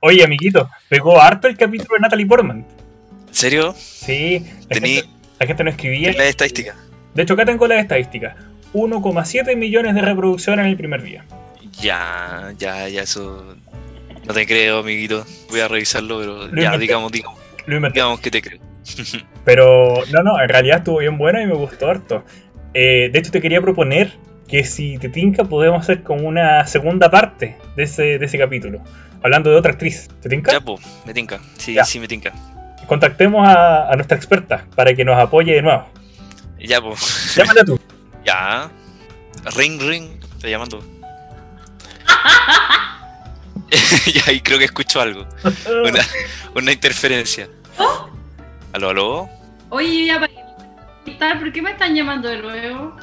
Oye, amiguito, pegó harto el capítulo de Natalie Portman. ¿En serio? Sí, la, Tení gente, la gente no escribía. la estadística. De hecho, acá tengo las estadísticas. 1,7 millones de reproducciones en el primer día. Ya, ya, ya, eso. No te creo, amiguito. Voy a revisarlo, pero ya, digamos, digamos, digamos que te creo. Pero no, no, en realidad estuvo bien buena y me gustó harto. Eh, de hecho, te quería proponer que si te tinca, podemos hacer como una segunda parte de ese, de ese capítulo. Hablando de otra actriz. ¿Te tinca? Ya, pues, me tinca. Sí, Ya. sí, me tinca. Contactemos a, a nuestra experta para que nos apoye de nuevo. Ya, pues. Llámala tú. Ya. Ring, ring. Estoy llamando. ya, y creo que escucho algo. Una, una interferencia. ¿Aló, aló? Oye, ya para ¿por qué me están llamando de nuevo?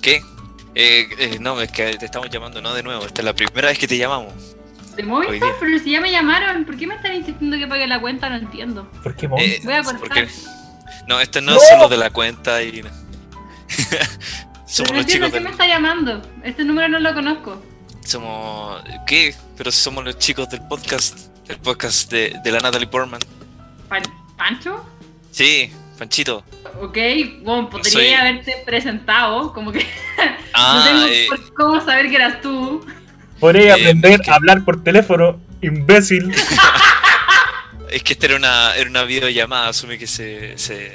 ¿Qué? Eh, eh, no, es que te estamos llamando no de nuevo. Esta es la primera vez que te llamamos. ¿De Movistar? Pero si ya me llamaron, ¿por qué me están insistiendo que pague la cuenta? No entiendo. ¿Por qué, Mon? Eh, Voy a cortar. porque- No, estos no, ¡No! son los de la cuenta y. somos no los chicos qué me está llamando. Este número no lo conozco. Somos. ¿Qué? Pero si somos los chicos del podcast. El podcast de, de la Natalie Portman. Pan- ¿Pancho? Sí, Panchito. Ok, bueno, podría Soy- haberte presentado, como que Ah, no tengo eh, por cómo saber que eras tú. Podría eh, aprender es que- a hablar por teléfono, imbécil. es que esta era una, era una videollamada. Asumí que se, se,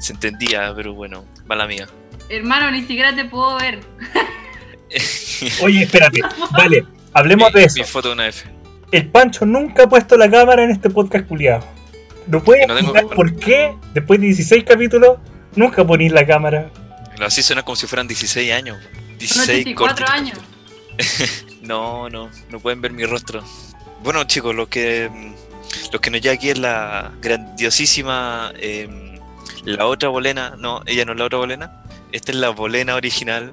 se entendía, pero bueno, mala mía. Hermano, ni siquiera te puedo ver. Oye, espérate. Vale, hablemos mi, de eso. mi foto de una F. El Pancho nunca ha puesto la cámara en este podcast culiado. ¿No puedes No tengo explicar por qué, después de 16 capítulos, nunca ponís la cámara? Así suena como si fueran 16 años. Son 16 84 cortitos. años. No, no, no pueden ver mi rostro. Bueno, chicos, lo que mm, lo que nos lleva aquí es la grandiosísima em, la otra bolena. No, ella no es la otra bolena. Esta es la bolena original,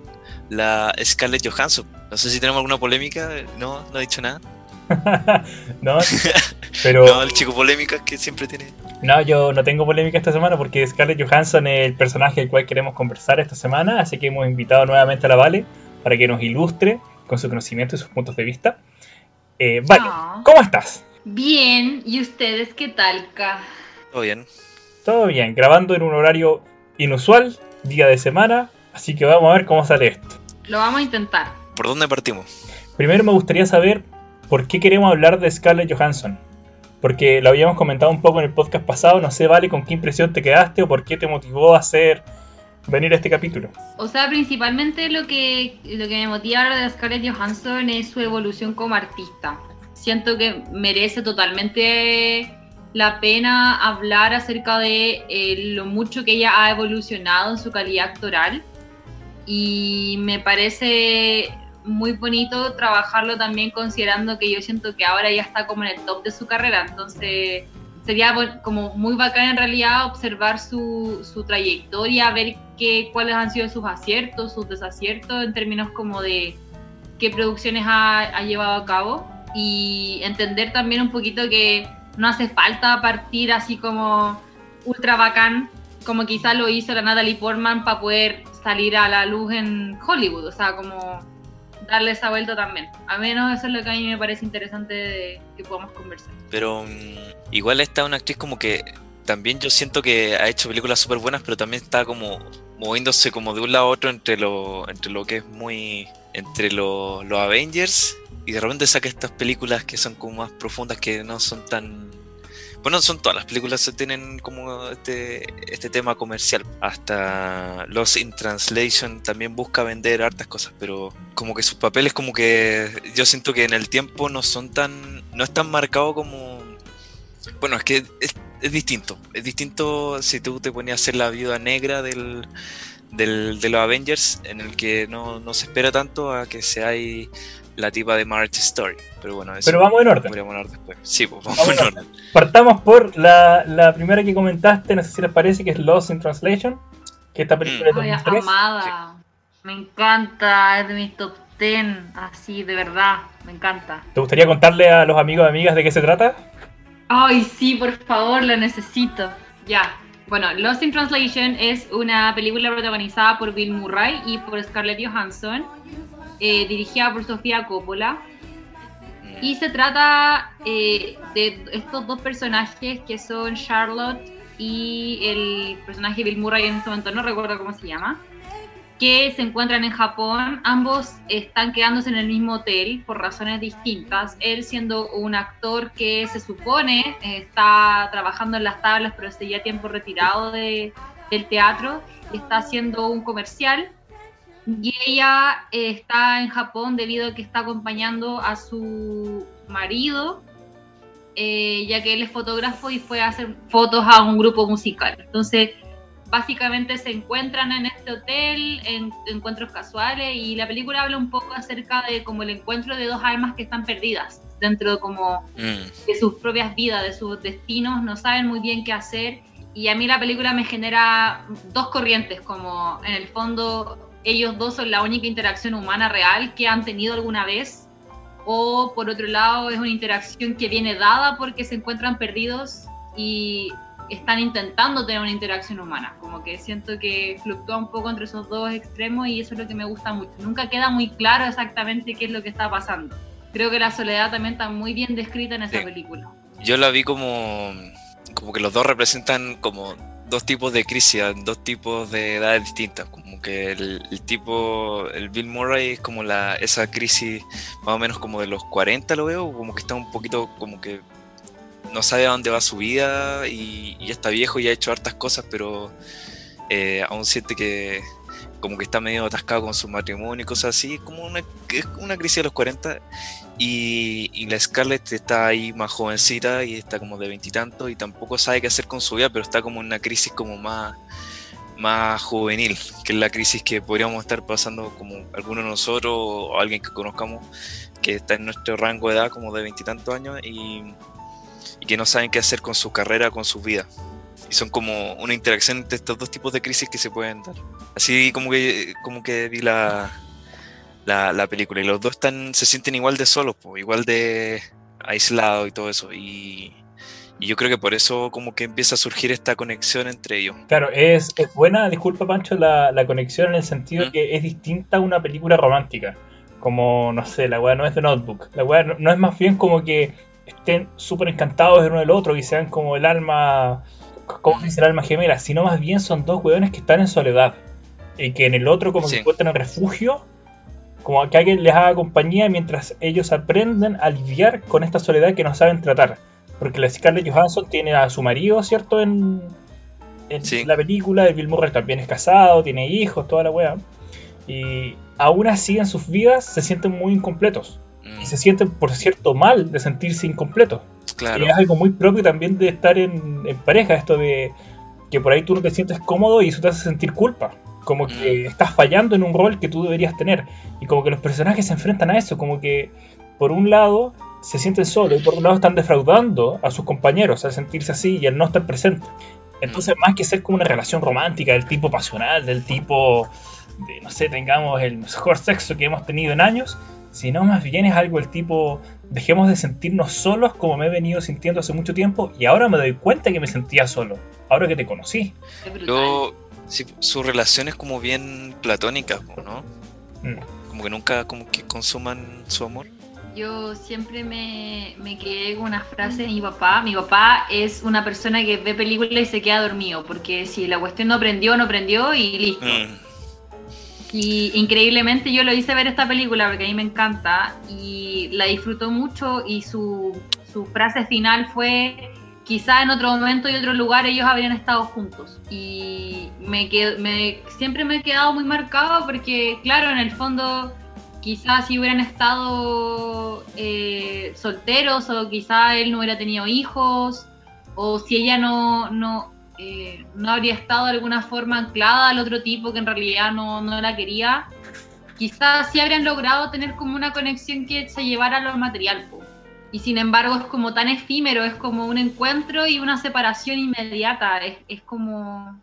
la Scarlett Johansson. No sé si tenemos alguna polémica. No, no he dicho nada. no, pero No, el chico polémica que siempre tiene. no, yo no tengo polémica esta semana porque Scarlett Johansson es el personaje del cual queremos conversar esta semana, así que hemos invitado nuevamente a la Vale para que nos ilustre con su conocimiento y sus puntos de vista. Eh, vale, Ah. ¿cómo estás? Bien, ¿y ustedes qué tal, Ka? Todo bien. Todo bien, grabando en un horario inusual, día de semana, así que vamos a ver cómo sale esto. Lo vamos a intentar. ¿Por dónde partimos? Primero me gustaría saber por qué queremos hablar de Scarlett Johansson. Porque lo habíamos comentado un poco en el podcast pasado, no sé, Vale, con qué impresión te quedaste o por qué te motivó a hacer venir a este capítulo. O sea, principalmente lo que, lo que me motiva ahora de Scarlett Johansson es su evolución como artista. Siento que merece totalmente la pena hablar acerca de eh, lo mucho que ella ha evolucionado en su calidad actoral. Y me parece muy bonito trabajarlo también considerando que yo siento que ahora ya está como en el top de su carrera. Entonces sería como muy bacán en realidad observar su, su trayectoria, ver qué, cuáles han sido sus aciertos, sus desaciertos en términos como de qué producciones ha, ha llevado a cabo. Y entender también un poquito que no hace falta partir así como ultra bacán como quizá lo hizo la Natalie Portman para poder salir a la luz en Hollywood, o sea, como darle esa vuelta también. A menos eso es lo que a mí me parece interesante de que podamos conversar. Pero mm, igual está una actriz como que también yo siento que ha hecho películas súper buenas, pero también está como moviéndose como de un lado a otro entre lo, entre lo que es muy... entre lo- los Avengers y de repente saca estas películas que son como más profundas, que no son tan... Bueno, son todas las películas que tienen como este, este tema comercial. Hasta Lost in Translation también busca vender hartas cosas, pero como que sus papeles como que yo siento que en el tiempo no son tan... no es tan marcado como... Bueno, es que es, distinto. Es distinto si tú te ponías a ser la viuda negra del, del- de los Avengers, en el que no, no se espera tanto a que ahí la tipa de March Story. Pero bueno, eso Pero vamos en orden. podríamos hablar después. Sí, pues vamos, Vamos en en orden. Partamos por la, la primera que comentaste, no sé si les parece, que es Lost in Translation, que esta película es de Ay, 2003. amada. Me encanta, es de mis top 10, así, de verdad, me encanta. ¿Te gustaría contarle a los amigos y amigas de qué se trata? Ay, sí, por favor, lo necesito. Ya. Bueno, Lost in Translation es una película protagonizada por Bill Murray y por Scarlett Johansson, eh, dirigida por Sofía Coppola. Y se trata eh, de estos dos personajes que son Charlotte y el personaje Bill Murray en este momento, no recuerdo cómo se llama, que se encuentran en Japón. Ambos están quedándose en el mismo hotel por razones distintas. Él siendo un actor que se supone está trabajando en las tablas, pero hace ya tiempo retirado de, del teatro, está haciendo un comercial. Y ella eh, está en Japón debido a que está acompañando a su marido, eh, ya que él es fotógrafo y fue a hacer fotos a un grupo musical. Entonces, básicamente se encuentran en este hotel, en encuentros casuales, y la película habla un poco acerca de como el encuentro de dos almas que están perdidas dentro de como Mm. de sus propias vidas, de sus destinos, no saben muy bien qué hacer. Y a mí la película me genera dos corrientes, como en el fondo ellos dos son la única interacción humana real que han tenido alguna vez, o por otro lado es una interacción que viene dada porque se encuentran perdidos y están intentando tener una interacción humana. Como que siento que fluctúa un poco entre esos dos extremos y eso es lo que me gusta mucho. Nunca queda muy claro exactamente qué es lo que está pasando. Creo que la soledad también está muy bien descrita en esa Sí. película. Yo la vi como, como que los dos representan como dos tipos de crisis, dos tipos de edades distintas. Como que el, tipo, el Bill Murray es como la, esa crisis más o menos como de los 40 lo veo, como que está un poquito como que no sabe a dónde va su vida y, ya está viejo y ha hecho hartas cosas, pero eh, aún siente que como que está medio atascado con su matrimonio y cosas así, como una, es una crisis de los 40 y, la Scarlett está ahí más jovencita y está como de veintitantos y, tampoco sabe qué hacer con su vida, pero está como en una crisis como más, más juvenil, que es la crisis que podríamos estar pasando como algunos de nosotros o alguien que conozcamos que está en nuestro rango de edad como de veintitantos años y, y que no saben qué hacer con su carrera, con su vida. Y son como una interacción entre estos dos tipos de crisis que se pueden dar. Así como que, como que vi la, la, la película y los dos están, se sienten igual de solos, po, igual de aislados y todo eso. Y, y yo creo que por eso como que empieza a surgir esta conexión entre ellos. Claro, es, es buena, disculpa Pancho, la, la conexión en el sentido Mm. que es distinta a una película romántica. Como, no sé, la weá no es de Notebook. La weá no, no es más bien como que estén súper encantados de uno del otro y sean como el alma, ¿cómo se dice el alma gemela? Sino más bien son dos weones que están en soledad. Y que en el otro como Sí. que encuentran refugio, como que alguien les haga compañía mientras ellos aprenden a lidiar con esta soledad que no saben tratar. Porque la Scarlett Johansson tiene a su marido, ¿cierto? En, en Sí. la película, el Bill Murray también es casado, tiene hijos, toda la weá. Y aún así en sus vidas se sienten muy incompletos. Mm, Y se sienten, por cierto, mal de sentirse incompletos. claro. Y es algo muy propio también de estar en, en pareja, esto de que por ahí tú no te sientes cómodo y eso te hace sentir culpa. Como que estás fallando en un rol que tú deberías tener. Y como que los personajes se enfrentan a eso, como que por un lado se sienten solos y por otro lado están defraudando a sus compañeros al sentirse así y al no estar presente. Entonces, más que ser como una relación romántica del tipo pasional, del tipo de, no sé, tengamos el mejor sexo que hemos tenido en años, sino más bien es algo el tipo, dejemos de sentirnos solos como me he venido sintiendo hace mucho tiempo y ahora me doy cuenta que me sentía solo, ahora que te conocí. Yo, sí, su relación es como bien platónica, ¿no? Mm. Como que nunca como que consuman su amor. Yo siempre me, me quedé con una frase de mi papá. Mi papá es una persona que ve películas y se queda dormido, porque si la cuestión no prendió, no prendió y listo. Mm, Y increíblemente yo lo hice ver esta película porque a mí me encanta y la disfruto mucho y su, su frase final fue quizá en otro momento y otro lugar ellos habrían estado juntos y me, qued- me siempre me he quedado muy marcado porque claro en el fondo quizás si hubieran estado eh, solteros o quizá él no hubiera tenido hijos o si ella no, no, eh, no habría estado de alguna forma anclada al otro tipo que en realidad no, no la quería, quizás sí habrían logrado tener como una conexión que se llevara a lo material. Y sin embargo es como tan efímero, es como un encuentro y una separación inmediata, es, es como,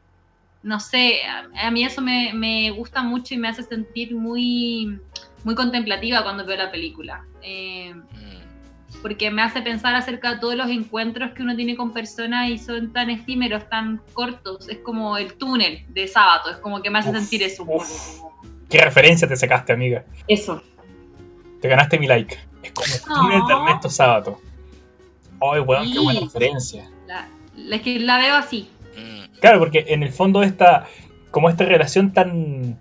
no sé, a, a mí eso me, me gusta mucho y me hace sentir muy, muy contemplativa cuando veo la película. Eh, mm. porque me hace pensar acerca de todos los encuentros que uno tiene con personas y son tan efímeros, tan cortos. Es como el túnel de sábado, es como que me hace Uf, sentir eso. uf. ¿Qué referencia te sacaste, amiga? Eso. Te ganaste mi like. Es como el túnel de Ernesto Sábato. Ay, weón, qué buena referencia. La, que la veo así. Mm, Claro, porque en el fondo esta, como esta relación tan,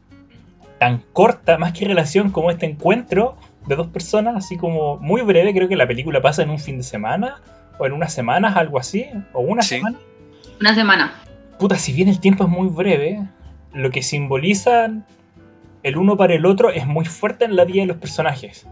tan corta, más que relación, como este encuentro de dos personas, así como muy breve, creo que la película pasa en un fin de semana, o en unas semanas, algo así, o una Sí. semana. Una semana. Puta, si bien el tiempo es muy breve, lo que simbolizan el uno para el otro es muy fuerte en la vida de los personajes.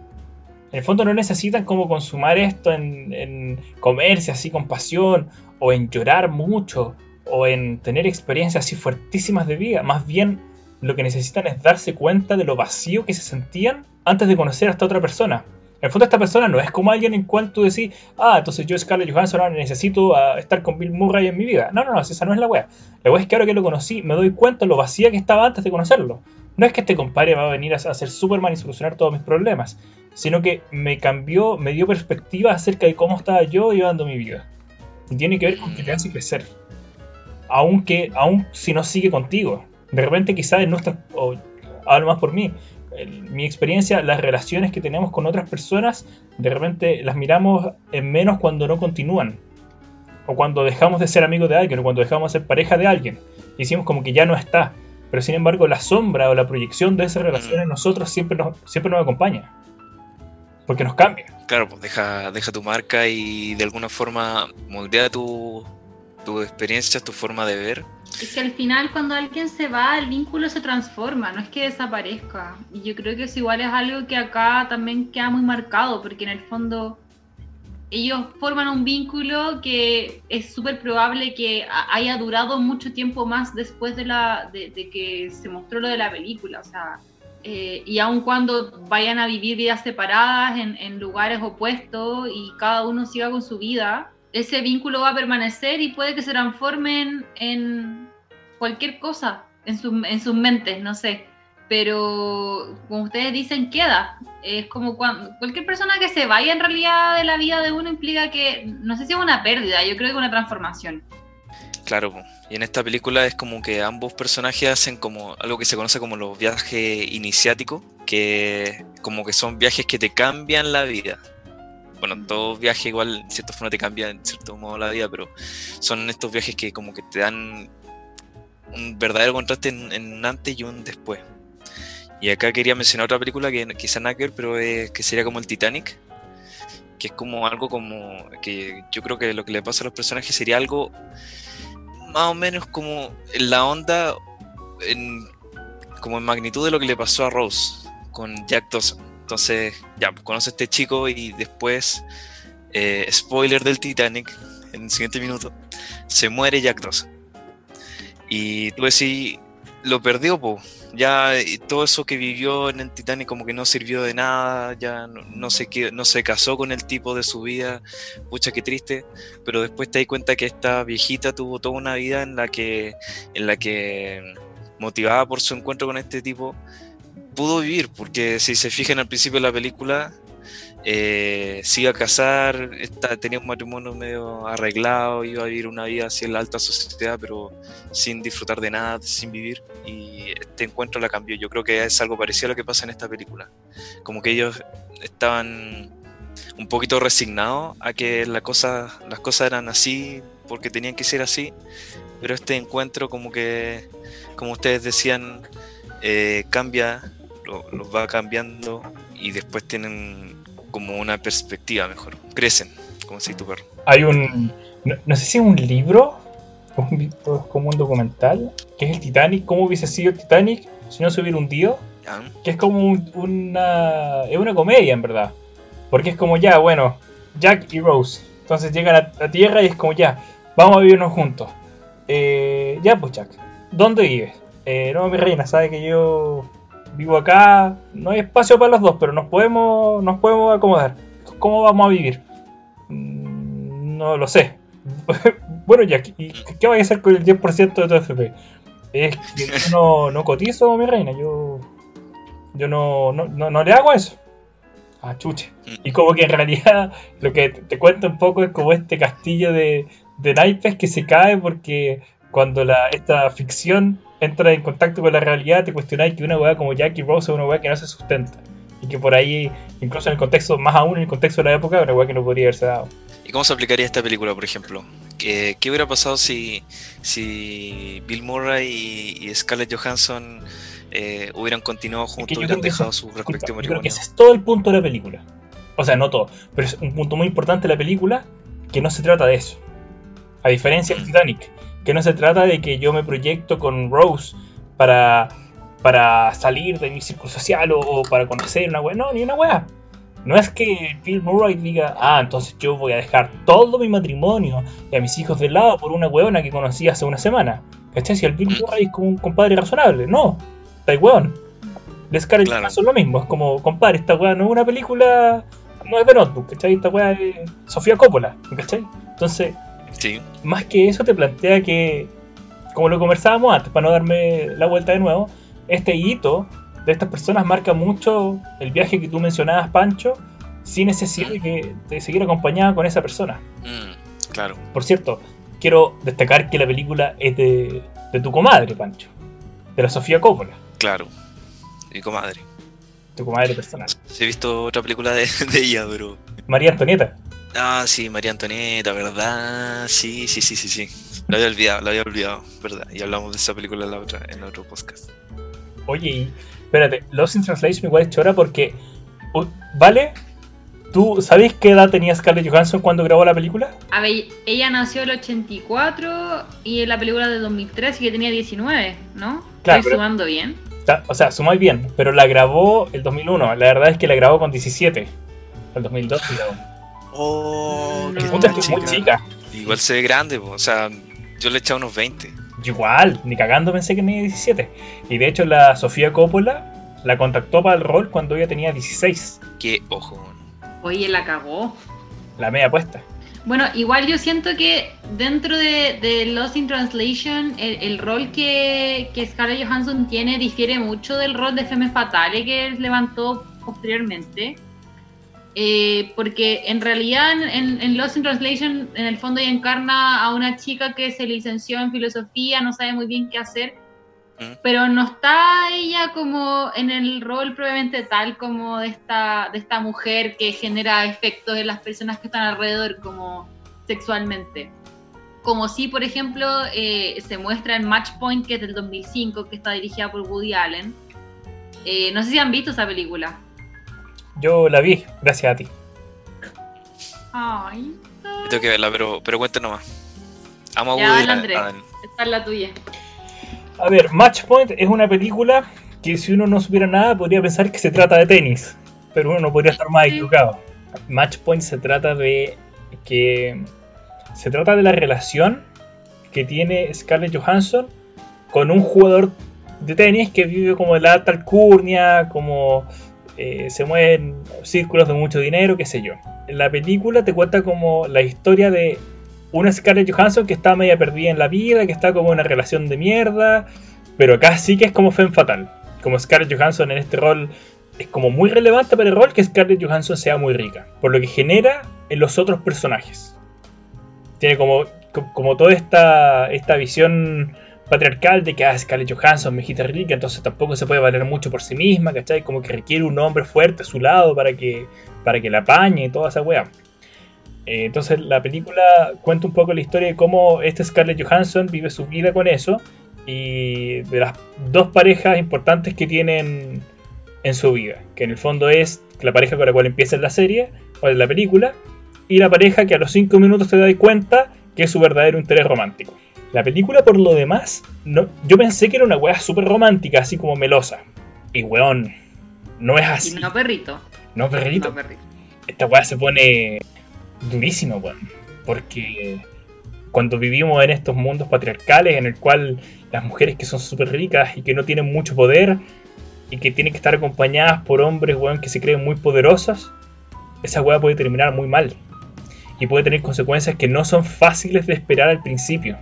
En el fondo no necesitan como consumar esto en, en comerse así con pasión, o en llorar mucho, o en tener experiencias así fuertísimas de vida. Más bien lo que necesitan es darse cuenta de lo vacío que se sentían antes de conocer a esta otra persona. En el fondo esta persona no es como alguien en cual tú decís, ah, entonces yo Scarlett Johansson ahora necesito ah, estar con Bill Murray en mi vida. No, no, no, esa no es la wea. La wea es que ahora que lo conocí me doy cuenta de lo vacía que estaba antes de conocerlo. No es que este compadre va a venir a ser Superman y solucionar todos mis problemas, sino que me cambió, me dio perspectiva acerca de cómo estaba yo llevando mi vida. Y tiene que ver con que te hace crecer. Aunque, aun si no sigue contigo. De repente quizás en nuestra, o hablo más por mí, mi experiencia, las relaciones que tenemos con otras personas, de repente las miramos en menos cuando no continúan. O cuando dejamos de ser amigos de alguien, o cuando dejamos de ser pareja de alguien. Y decimos como que ya no está. Pero sin embargo, la sombra o la proyección de esa relación en nosotros siempre nos, siempre nos acompaña. Porque nos cambia. Claro, pues deja, deja tu marca y de alguna forma moldea tu, tu experiencia, tu forma de ver. Es que al final cuando alguien se va, el vínculo se transforma, no es que desaparezca. Y yo creo que eso igual es algo que acá también queda muy marcado, porque en el fondo ellos forman un vínculo que es súper probable que ha- haya durado mucho tiempo más después de, la, de, que se mostró lo de la película. O sea, eh, y aun cuando vayan a vivir vidas separadas en, en lugares opuestos y cada uno siga con su vida, ese vínculo va a permanecer y puede que se transformen en cualquier cosa en, su- en sus mentes, no sé. Pero como ustedes dicen, queda. Es como cuando cualquier persona que se vaya en realidad de la vida de uno implica que, no sé si es una pérdida, yo creo que una transformación. Claro, y en esta película es como que ambos personajes hacen como algo que se conoce como los viajes iniciáticos, que como que son viajes que te cambian la vida. Bueno, todo viaje igual, en cierta forma te cambia en cierto modo la vida, pero son estos viajes que como que te dan un verdadero contraste en, en un antes y un después. Y acá quería mencionar otra película que quizá nada que pero es, que sería como el Titanic, que es como algo como que yo creo que lo que le pasa a los personajes sería algo más o menos como en la onda, en, como en magnitud de lo que le pasó a Rose con Jack Dawson. Entonces, ya, pues, conoce a este chico y después, eh, spoiler del Titanic, en el siguiente minuto, se muere Jack Dawson. Y tú decís, lo perdió, po. Ya todo eso que vivió en el Titanic como que no sirvió de nada, ya no, se, no se casó con el tipo de su vida, pucha qué triste, pero después te das cuenta que esta viejita tuvo toda una vida en la que, en la que motivada por su encuentro con este tipo, pudo vivir, porque si se fijan al principio de la película, eh, a casar, tenía un matrimonio medio arreglado, iba a vivir una vida así en la alta sociedad, pero sin disfrutar de nada, sin vivir, y este encuentro la cambió. Yo creo que es algo parecido a lo que pasa en esta película. Como que ellos estaban un poquito resignados a que la cosa, las cosas eran así porque tenían que ser así, pero este encuentro como que, como ustedes decían, eh, cambia, lo- los va cambiando y después tienen como una perspectiva mejor, crecen, como si tu perro. Hay un. No, no sé si es un libro un como un documental, que es el Titanic, cómo hubiese sido el Titanic si no se hubiera hundido, que es como un- una. Es una comedia en verdad. Porque es como ya, bueno, Jack y Rose. Entonces llegan a, a tierra y es como ya, vamos a vivirnos juntos. Eh, ya, pues Jack, ¿dónde vives? Eh, no, mi reina, sabe que yo vivo acá, no hay espacio para los dos, pero nos podemos, nos podemos acomodar. ¿Cómo vamos a vivir? Mm, No lo sé. bueno, Jack, ¿y qué vais a hacer con el 10% de tu FP? Es que yo no, no cotizo, mi reina, yo, yo no, no, no, no le hago eso. Ah, chuche. Y como que en realidad lo que te cuento un poco es como este castillo de, de naipes que se cae porque cuando la, esta ficción entra en contacto con la realidad te cuestionáis que una weá como Jackie Rose es una weá que no se sustenta. Y que por ahí, incluso en el contexto, más aún en el contexto de la época, era igual que no podría haberse dado. ¿Y cómo se aplicaría esta película, por ejemplo? ¿Qué, qué hubiera pasado si, si Bill Murray y, y Scarlett Johansson eh, hubieran continuado Es juntos que y yo hubieran que dejado eso- su respectivo yo creo que matrimonio? ese es todo el punto de la película. O sea, no todo, pero es un punto muy importante de la película que no se trata de eso. A diferencia de Mm. Titanic, que no se trata de que yo me proyecto con Rose para, para salir de mi círculo social o, o para conocer una weá. No, ni una weá. No es que Bill Murray diga, ah, entonces yo voy a dejar todo mi matrimonio y a mis hijos de lado por una weona que conocí hace una semana. ¿Cachai? Si el Bill Murray es como un compadre razonable. No, está weón. De Scarlett Claro. Johansson lo mismo. Es como, compadre, esta weá no es una película, no es de Notebook, ¿cachai? Esta weá es Sofía Coppola, ¿cachai? Entonces, Sí, más que eso te plantea que, como lo conversábamos antes, para no darme la vuelta de nuevo, este hito de estas personas marca mucho el viaje que tú mencionabas, Pancho, sin necesidad de, que, de seguir acompañada con esa persona. mm, claro. Por cierto, quiero destacar que la película es de, de tu comadre, Pancho, de la Sofía Coppola, Claro. Mi comadre. tu comadre personal. He visto otra película de, de ella, pero. María Antonieta. Ah, sí, María Antonieta, ¿verdad? Sí, sí, sí, sí, sí. Lo había olvidado, lo había olvidado, ¿verdad? Y hablamos de esa película en la otra, en otro podcast. Oye, espérate, Lost in Translation igual es chora porque. ¿Vale? ¿Tú sabes qué edad tenía Scarlett Johansson cuando grabó la película? A ver, ella nació en el 84 y en la película de 2003 y que tenía 19, ¿no? Claro, Estoy pero- sumando bien. Está- O sea, sumáis bien, pero la grabó el 2001. La verdad es que la grabó con 17. El 2002 la Oh, No. El punto es que es muy chica. Igual se ve grande, po, o sea, yo le he echado unos 20. Yo Igual, ni cagando pensé que tenía 17. Y de hecho la Sofía Coppola la contactó para el rol cuando ella tenía 16. Qué ojo. Oye, la cagó. La media puesta. Bueno, igual yo siento que dentro de, de Lost in Translation, el, el rol que, que Scarlett Johansson tiene difiere mucho del rol de Femme Fatale que levantó posteriormente. Eh, porque en realidad en, en- Lost in Translation, en el fondo ella encarna a una chica que se licenció en filosofía, no sabe muy bien qué hacer, ¿Mm? pero no está ella como en el rol probablemente tal como de esta, de esta mujer que genera efectos en las personas que están alrededor como sexualmente. Como si, por ejemplo, eh, se muestra en Match Point, que es del 2005, que está dirigida por Woody Allen. Eh, no sé si han visto esa película. Yo la vi, gracias a ti. Ay, Yo tengo que verla, pero, pero cuéntanos más. Amo a Ya, Woody esta es la tuya. A ver, Match Point es una película que si uno no supiera nada podría pensar que se trata de tenis, pero uno no podría estar más equivocado. Match Point se trata de que se trata de la relación que tiene Scarlett Johansson con un jugador de tenis que vive como en la alta alcurnia, como eh, se mueve en círculos de mucho dinero, qué sé yo. La película te cuenta como la historia de una Scarlett Johansson que está media perdida en la vida, que está como en una relación de mierda, pero acá sí que es como Femme Fatal. Como Scarlett Johansson en este rol es como muy relevante para el rol que Scarlett Johansson sea muy rica, por lo que genera en los otros personajes. Tiene como, co- como toda esta, esta visión patriarcal de que ah, Scarlett Johansson, mejita rica, entonces tampoco se puede valer mucho por sí misma, ¿cachai? Como que requiere un hombre fuerte a su lado para que, para que la apañe y toda esa weá. Eh, entonces la película cuenta un poco la historia de cómo este Scarlett Johansson vive su vida con eso y de las dos parejas importantes que tienen en su vida, que en el fondo es la pareja con la cual empieza la serie o la película y la pareja que a los 5 minutos te das cuenta que es su verdadero interés romántico. La película por lo demás, no, yo pensé que era una weá súper romántica, así como melosa. Y weón, no es Y así. no perrito. No, perrito No perrito. esta weá se pone durísima, weón. Porque cuando vivimos en estos mundos patriarcales en el cual las mujeres que son súper ricas y que no tienen mucho poder y que tienen que estar acompañadas por hombres, weón, que se creen muy poderosos, esa weá puede terminar muy mal. Y puede tener consecuencias que no son fáciles de esperar al principio.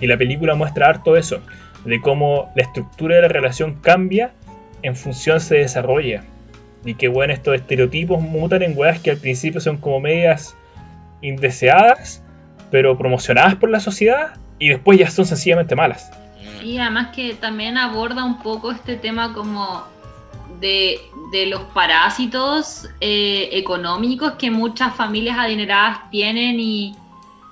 Y la película muestra harto eso, de cómo la estructura de la relación cambia en función se desarrolla. Y que bueno, estos estereotipos mutan en weas que al principio son como medias indeseadas, pero promocionadas por la sociedad, y después ya son sencillamente malas. Y además que también aborda un poco este tema como de, de los parásitos eh, económicos que muchas familias adineradas tienen y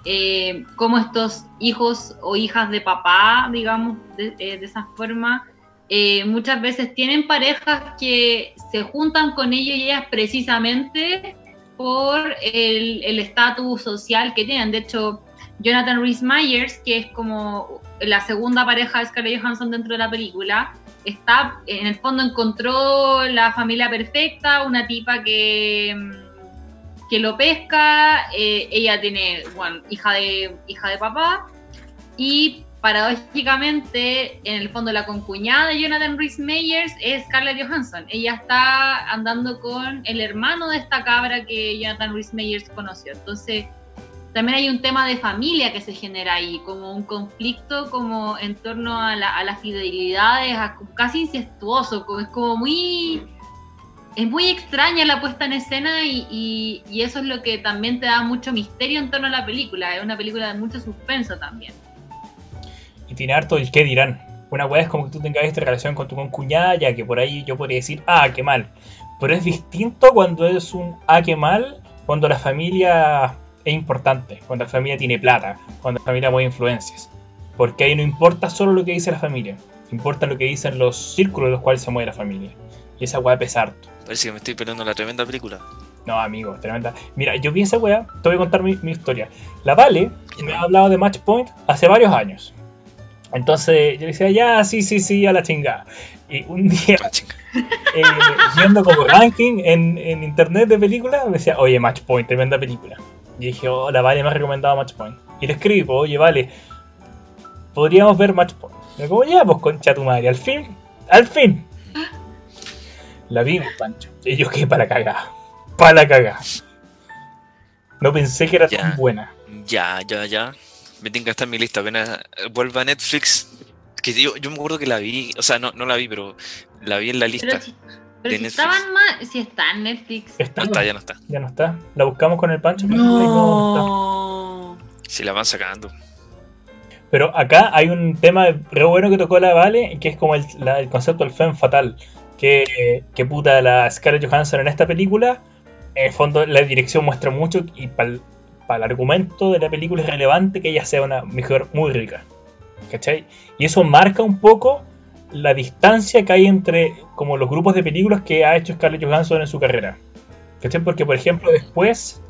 eh, cómo estos hijos o hijas de papá, digamos, de, eh, de esa forma, eh, muchas veces tienen parejas que se juntan con ellos y ellas precisamente por el estatus social que tienen. De hecho, Jonathan Rhys Myers, que es como la segunda pareja de Scarlett Johansson dentro de la película, está, en el fondo encontró la familia perfecta, una tipa que, mm, que lo pesca, eh, ella tiene, bueno, hija de, hija de papá, y paradójicamente, en el fondo la concuñada de Jonathan Rhys Meyers es Scarlett Johansson. Ella está andando con el hermano de esta cabra que Jonathan Rhys Meyers conoció. Entonces, también hay un tema de familia que se genera ahí, como un conflicto como en torno a, la- a las fidelidades, a- casi incestuoso, es como muy... Es muy extraña la puesta en escena y, eso es lo que también te da mucho misterio en torno a la película. Es una película de mucho suspenso también. Y tiene harto el qué dirán. Una weá es como que tú tengas esta relación con tu concuñada, ya que por ahí yo podría decir, ah, qué mal. Pero es distinto cuando es un ah, qué mal, cuando la familia es importante, cuando la familia tiene plata, cuando la familia mueve influencias. Porque ahí no importa solo lo que dice la familia, importa lo que dicen los círculos en los cuales se mueve la familia. Y esa weá pesa harto. Parece que me estoy peleando la tremenda película. No, amigo, tremenda. Mira, yo vi esa weá, te voy a contar mi, mi historia. La Vale me ha hablado de Match Point hace varios años. Entonces yo le decía, ya, sí, sí, sí, a la chingada. Y un día, eh, viendo como ranking en, en internet de películas, me decía, oye, Match Point, tremenda película. Y dije, oh, la Vale me ha recomendado Match Point. Y le escribí, pues, oye, Vale, podríamos ver Match Point. Y me como, ya, pues, concha tu madre, al fin, al fin. La vimos, Pancho. Y yo quedé para la cagada. Para la cagada. No pensé que era Ya. tan buena. Ya, ya, ya. Me tiene que estar en mi lista. Apenas vuelva a Netflix. Que yo, yo me acuerdo que la vi. O sea, no, no la vi, pero la vi en la lista. Pero pero si Netflix. estaban más, si está en Netflix. Está, No está, ya no está. ya no está. La buscamos con el Pancho. pero no, no está. No. Si la van sacando. Pero acá hay un tema re bueno que tocó la Vale, que es como el, la- el concepto del femme fatal. Que, puta la Scarlett Johansson en esta película, en el fondo la dirección muestra mucho y para el, argumento de la película es relevante que ella sea una mujer muy rica. ¿Cachai? Y eso marca un poco la distancia que hay entre como los grupos de películas que ha hecho Scarlett Johansson en su carrera. ¿Cachai? Porque por ejemplo después,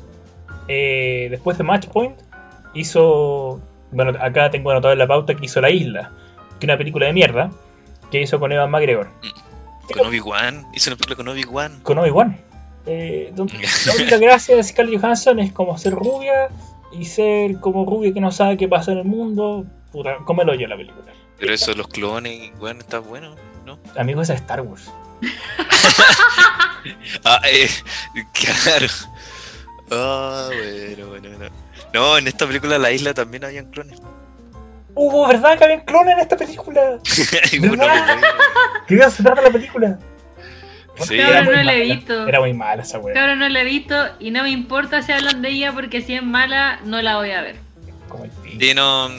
eh, después de Match Point, hizo bueno, acá tengo anotado en la pauta que hizo La Isla, que es una película de mierda, que hizo con Evan McGregor. Con Obi-Wan. Hizo una película con Obi-Wan. Con Obi-Wan. Eh, la única gracia de Scarlett Johansson es como ser rubia y ser como rubia que no sabe qué pasa en el mundo. Puta, cómelo yo la película. Pero eso de los clones, bueno, está bueno, ¿no? Amigo, esa es Star Wars. Ah, eh, claro. Ah, bueno, bueno, bueno. No, en esta película La Isla también habían clones. Hubo, ¿verdad que había clones en esta película? Y ¿Verdad? ¿Qué iba a tratar la película? Sí. Muy no la he mala. visto. Era muy mala esa wea. Claro, no la he visto y no me importa si hablan de ella porque si es mala, no la voy a ver. Como el pico. Sí, no, no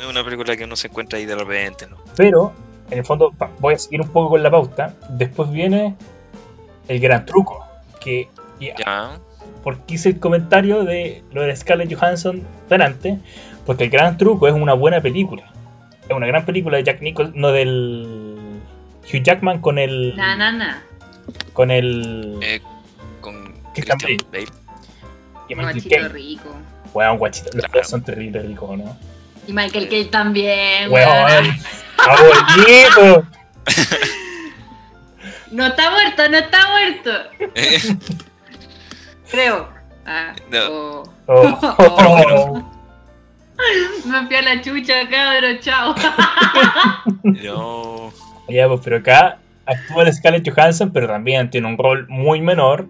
es una película que uno se encuentra ahí de repente, ¿no? Pero, en el fondo, voy a seguir un poco con la pauta. Después viene el gran truco. Que, y Ya. porque hice el comentario de lo de Scarlett Johansson delante, porque el gran truco es una buena película. Es una gran película de Jack Nicholson, no del Hugh Jackman con el Na, na, na. con el Eh, con Christian Christian Bale. y Michael Guachito rico. Weón, guachito, los Claro. dos son terribles ricos, ¿no? Y Michael Caine también. Weón, abuelito. No está muerto, no está muerto. Creo. Ah, No. oh. Oh, Oh. Me fui a la chucha, cabrón, chao. no. Ya, pues, pero acá actúa la Scarlett Johansson, pero también tiene un rol muy menor.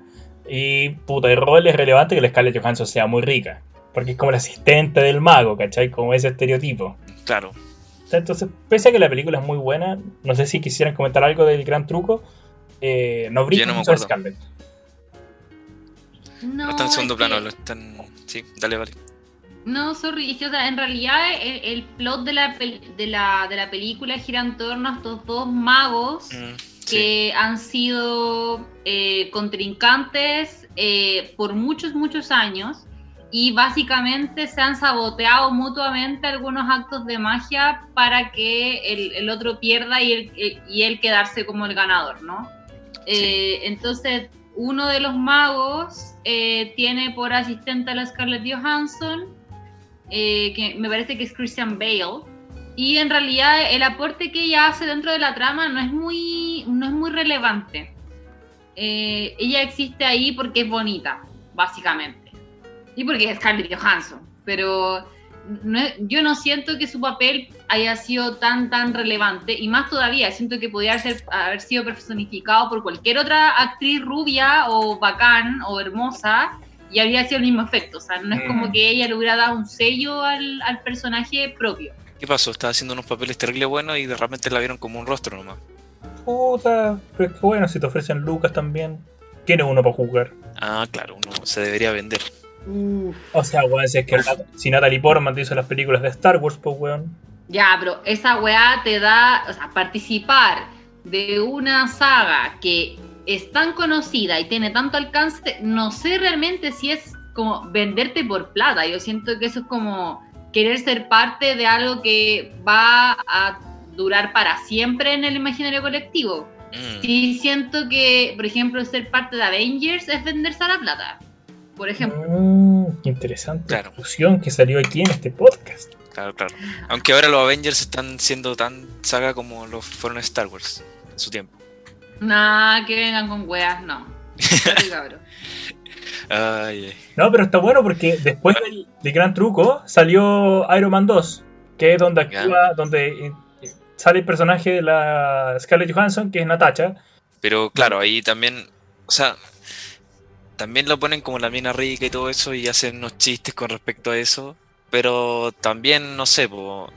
Y puta, el rol es relevante que la Scarlett Johansson sea muy rica. Porque es como la asistente del mago, ¿cachai? Como ese estereotipo. Claro. Entonces, pese a que la película es muy buena, no sé si quisieran comentar algo del gran truco. Eh, no brilla no mucho. Scarlett. No, está en segundo es que- plano, lo están. Sí, dale, vale. No, sorry, es que, o sea, en realidad el, el plot de la, de, la, de la película gira en torno a estos dos magos Mm, que han sido eh, contrincantes eh, por muchos, muchos años y básicamente se han saboteado mutuamente algunos actos de magia para que el, el otro pierda y él, y él quedarse como el ganador, ¿no? Eh, entonces, uno de los magos eh, tiene por asistente a la Scarlett Johansson, eh, que me parece que es Christian Bale, y en realidad el aporte que ella hace dentro de la trama no es muy, no es muy relevante. ella existe ahí porque es bonita, básicamente. Y porque es Scarlett Johansson, pero yo no siento que su papel haya sido tan, tan relevante, y más todavía, siento que podría haber sido personificado por cualquier otra actriz rubia o bacán o hermosa, y habría sido el mismo efecto, o sea, no es como mm. que ella le hubiera dado un sello al, al personaje propio. ¿Qué pasó? Estaba haciendo unos papeles terribles buenos y de repente la vieron como un rostro nomás. Puta, pero es que bueno, si te ofrecen lucas también, tiene uno para jugar. Ah, claro, uno se debería vender. O sea, weón, si es que si Natalie Portman te hizo las películas de Star Wars, pues weón. Ya, pero esa weá te da, o sea, participar de una saga que es tan conocida y tiene tanto alcance, no sé realmente si es como venderte por plata. Yo siento que eso es como querer ser parte de algo que va a durar para siempre en el imaginario colectivo. Mm. Sí siento que, por ejemplo, ser parte de Avengers es venderse a la plata por ejemplo. Mm, qué interesante claro. discusión que salió aquí en este podcast. Claro, claro. Aunque ahora los Avengers están siendo tan saga como los fueron Star Wars en su tiempo. Nah, que vengan con weas, no. Ay, no, pero está bueno porque después del, gran truco salió Iron Man 2, que es donde actúa, donde eh, sale el personaje de la Scarlett Johansson, que es Natacha. Pero claro, ahí también, o sea, también lo ponen como la mina rica y todo eso y hacen unos chistes con respecto a eso. Pero también, no sé,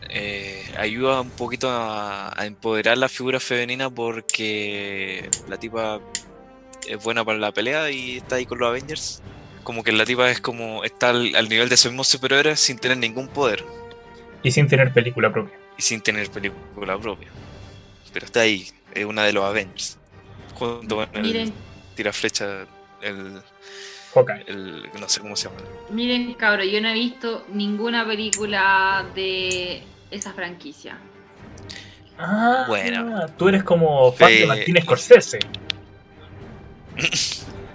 eh, ayuda un poquito a, empoderar la figura femenina porque la tipa es buena para la pelea y está ahí con los Avengers. Como que la tipa es como está al, nivel de esos mismos superhéroes sin tener ningún poder. Y sin tener película propia. Y sin tener película propia. Pero está ahí, es una de los Avengers. Junto con el tira flecha el, el, no sé cómo se llama. Miren, cabrón, yo no he visto ninguna película de esa franquicia. Ah, bueno. Tú eres como fan de Martín Scorsese.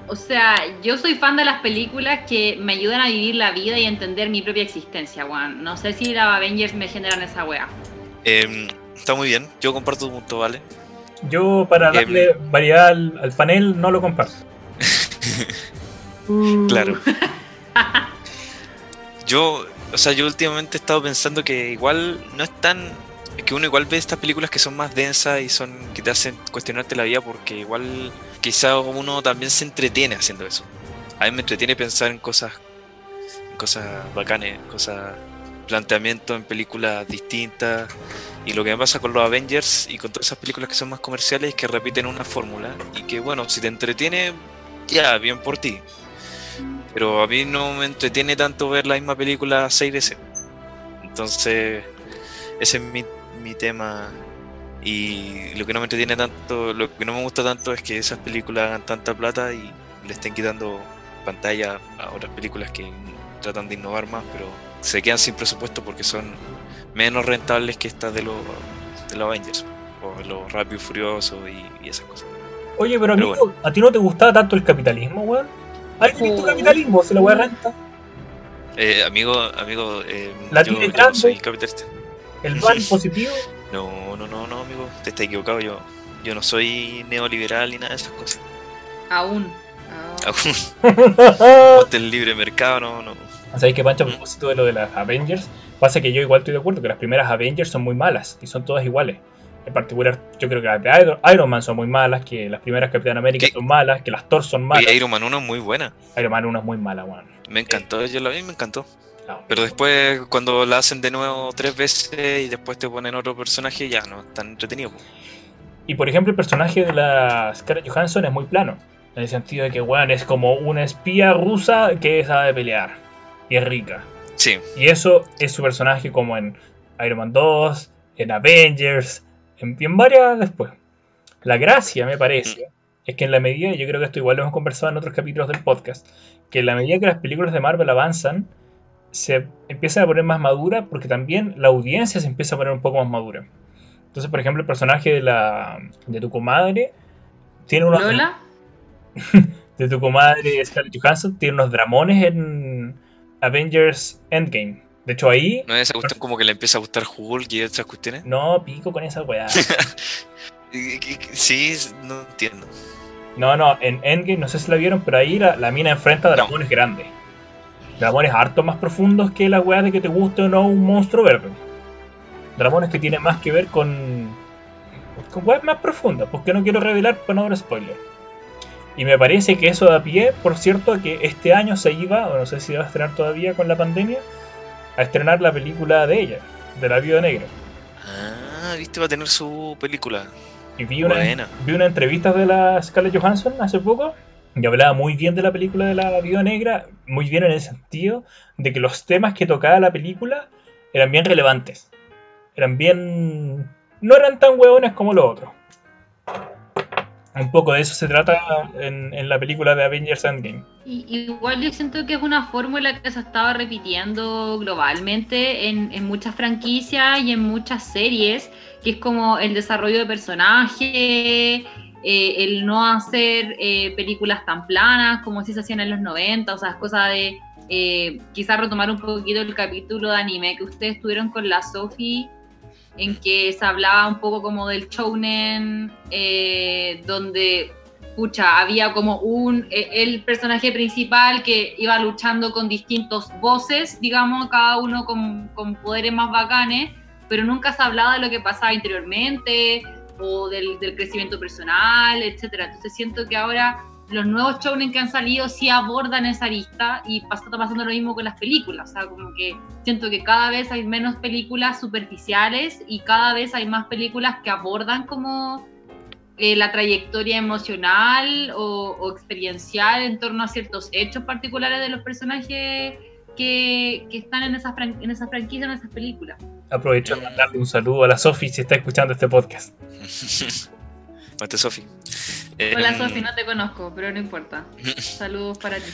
O sea, yo soy fan de las películas que me ayudan a vivir la vida y a entender mi propia existencia, weón. No sé si las Avengers me generan esa wea. Em, está muy bien, yo comparto tu punto, ¿vale? Yo, para em, darle variedad al panel, no lo comparto. claro. Yo, o sea, yo últimamente he estado pensando que igual no es tan. que uno igual ve estas películas que son más densas y son que te hacen cuestionarte la vida porque igual quizá uno también se entretiene haciendo eso. A mí me entretiene pensar en cosas, en cosas bacanes, cosas planteamiento en películas distintas. Y lo que me pasa con los Avengers y con todas esas películas que son más comerciales es que repiten una fórmula y que bueno, si te entretiene, ya, bien por ti. Pero a mí no me entretiene tanto ver la misma película seis veces. Entonces, ese es mi, mi tema. Y lo que no me entretiene tanto, lo que no me gusta tanto es que esas películas hagan tanta plata y le estén quitando pantalla a otras películas que tratan de innovar más, pero se quedan sin presupuesto porque son menos rentables que estas de los, de los Avengers, o los Rápidos Furiosos y, y esas cosas. Oye, pero, amigo, ¿a ti no te gustaba tanto el capitalismo, weón? ¿Hay visto capitalismo? ¿Se la weá renta? Eh, amigo, amigo, eh, ¿La yo, tiene grande? soy capitalista. ¿El ban positivo? No, no, no, no, amigo, te estás equivocado. Yo, yo no soy neoliberal ni nada de esas cosas. Aún. Aún. el libre mercado, no, no. ¿Sabéis que Pancho, a propósito de lo de las Avengers? Pasa que yo igual estoy de acuerdo que las primeras Avengers son muy malas y son todas iguales. En particular, yo creo que las de Iron Man son muy malas, que las primeras Capitán América son malas, que las Thor son malas. Y Iron Man 1 es muy buena. Iron Man 1 es muy mala, weón. Me encantó, yo la vi me encantó. Pero después, cuando la hacen de nuevo tres veces y después te ponen otro personaje, ya no es tan entretenido. Y por ejemplo, el personaje de la Scarlett Johansson es muy plano. En el sentido de que, weón, es como una espía rusa que sabe pelear. Y es rica. Sí. Y eso es su personaje como en Iron Man 2, en Avengers, en, varias después. La gracia, me parece, es que en la medida, y yo creo que esto igual lo hemos conversado en otros capítulos del podcast, que en la medida que las películas de Marvel avanzan, se empieza a poner más madura porque también la audiencia se empieza a poner un poco más madura. Entonces, por ejemplo, el personaje de la de tu comadre tiene unos ¿Lola? de tu comadre Scarlett Johansson tiene unos dramones en Avengers Endgame. De hecho ahí ¿No es esa cuestión como que le empieza a gustar Hulk y otras cuestiones? no pico con esa weá. Sí, no entiendo. No, no, en Endgame no sé si la vieron, pero ahí la, la mina enfrenta dragones grandes. Dragones harto más profundos que la weá de que te guste o no un monstruo verde. Dragones que tienen más que ver con. con weas más profundas, porque no quiero revelar para no dar spoiler. Y me parece que eso da pie, por cierto, a que este año se iba, o no sé si va a estrenar todavía con la pandemia, a estrenar la película de ella, de la Viuda Negra. Ah, viste, va a tener su película. Y vi una, Buena. vi una entrevista de la Scarlett Johansson hace poco y hablaba muy bien de la película de la Viuda Negra, muy bien en el sentido de que los temas que tocaba la película eran bien relevantes. Eran bien... no eran tan hueones como los otros. Un poco de eso se trata en, la película de Avengers Endgame. Igual yo siento que es una fórmula que se estaba repitiendo globalmente en, en muchas franquicias y en muchas series, que es como el desarrollo de personaje, eh, el no hacer eh, películas tan planas como si se hacían en los 90, o sea, es cosa de eh, quizás retomar un poquito el capítulo de anime que ustedes tuvieron con la Sophie en que se hablaba un poco como del shounen, eh, donde, pucha, había como un, eh, el personaje principal que iba luchando con distintos voces, digamos, cada uno con, con poderes más bacanes, pero nunca se hablaba de lo que pasaba interiormente o del, del crecimiento personal, etcétera. Entonces siento que ahora los nuevos shounen que han salido sí abordan esa lista y pasa, está pasando lo mismo con las películas, o sea, como que siento que cada vez hay menos películas superficiales y cada vez hay más películas que abordan como eh, la trayectoria emocional o, o experiencial en torno a ciertos hechos particulares de los personajes que, que están en esas fran- en esas franquicias, en esas películas. Aprovecho de mandarle un saludo a la Sophie si está escuchando este podcast. Mate Sofi. Hola Em, Sofi, no te conozco, pero no importa. Saludos para ti.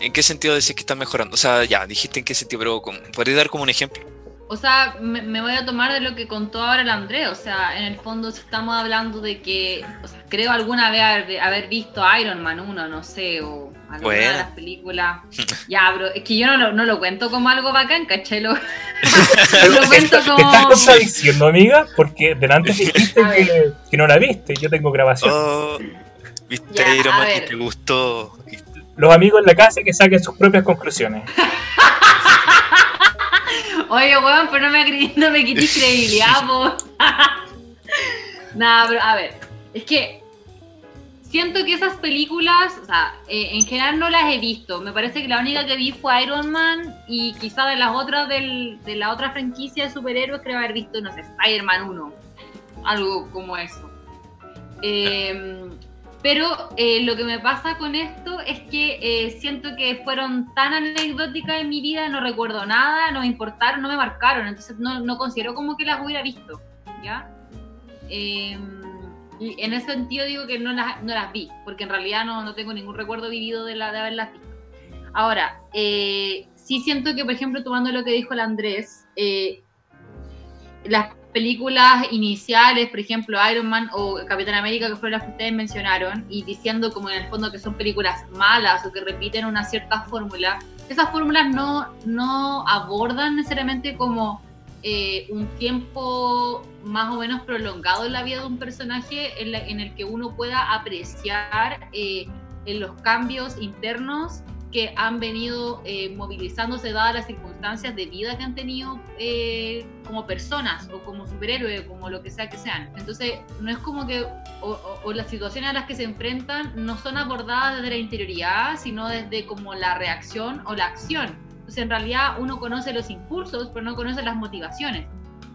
¿En qué sentido decís que está mejorando? O sea, ya, dijiste en qué sentido, pero ¿podrías dar como un ejemplo? O sea, me, me voy a tomar de lo que contó ahora el André. O sea, en el fondo, estamos hablando de que, o sea, creo alguna vez haber, haber visto Iron Man 1, no sé, o alguna de Buena. las películas. Ya, bro, es que yo no lo, no lo cuento como algo bacán, ¿cachai? Lo, cuento ¿Te estás como. contradiciendo, amiga? Porque delante dijiste que, que no la viste. Yo tengo grabación. Oh, ¿Viste Ya, Iron a Man y te gustó? Los amigos en la casa que saquen sus propias conclusiones. Oye, weón, pero no me, no me quites credibilidad, po. Nada, pero a ver, es que siento que esas películas, o sea, eh, en general no las he visto. Me parece que la única que vi fue Iron Man y quizá de las otras del- de la otra franquicia de superhéroes creo haber visto, no sé, Spider-Man 1. Algo como eso. Eh, pero eh, lo que me pasa con esto es que eh, siento que fueron tan anecdóticas en mi vida, no recuerdo nada, no me importaron, no me marcaron, entonces no, no considero como que las hubiera visto, ¿ya? Y en ese sentido digo que no las, no las vi, porque en realidad no, no tengo ningún recuerdo vivido de, la, de haberlas visto. Ahora, eh, sí siento que, por ejemplo, tomando lo que dijo el Andrés, eh, las películas iniciales, por ejemplo, Iron Man o Capitán América, que fueron las que ustedes mencionaron, y diciendo como en el fondo que son películas malas o que repiten una cierta fórmula, esas fórmulas no, no abordan necesariamente como eh, un tiempo más o menos prolongado en la vida de un personaje en, el que uno pueda apreciar eh, los cambios internos que han venido eh, movilizándose dadas las circunstancias de vida que han tenido como personas o como superhéroes, como lo que sea que sean. Entonces, no es como que, o, o- o las situaciones a las que se enfrentan no son abordadas desde la interioridad, sino desde como la reacción o la acción. Entonces, en realidad uno conoce los impulsos, pero no conoce las motivaciones.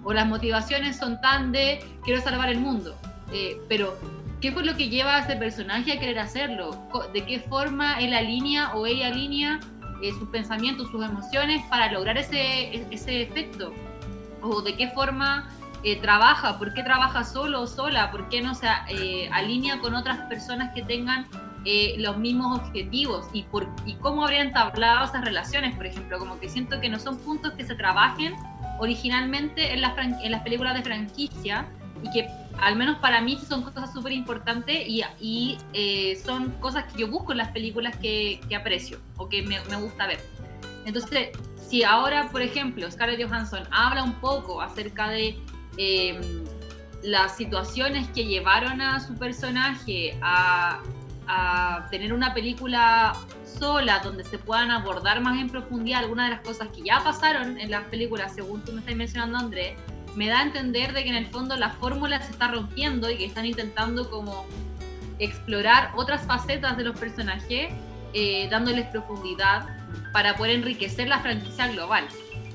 O las motivaciones son tan de quiero salvar el mundo. Eh, pero ¿Qué fue lo que lleva a ese personaje a querer hacerlo? ¿De qué forma él alinea o ella alinea eh, sus pensamientos, sus emociones para lograr ese, ese efecto? ¿O de qué forma eh, trabaja, por qué trabaja solo o sola, por qué no se alinea con otras personas que tengan eh, los mismos objetivos y, por, y cómo habrían entablado esas relaciones, por ejemplo, como que siento que no son puntos que se trabajen originalmente en las, en las películas de franquicia y que al menos para mí son cosas súper importantes y, y eh, son cosas que yo busco en las películas que, que aprecio o que me, me, gusta ver. Entonces, si ahora, por ejemplo, Scarlett Johansson habla un poco acerca de eh, las situaciones que llevaron a su personaje a, a tener una película sola donde se puedan abordar más en profundidad algunas de las cosas que ya pasaron en las películas, según tú me estás mencionando, Andrés, me da a entender de que en el fondo la fórmula se está rompiendo y que están intentando como explorar otras facetas de los personajes, eh, dándoles profundidad para poder enriquecer la franquicia global.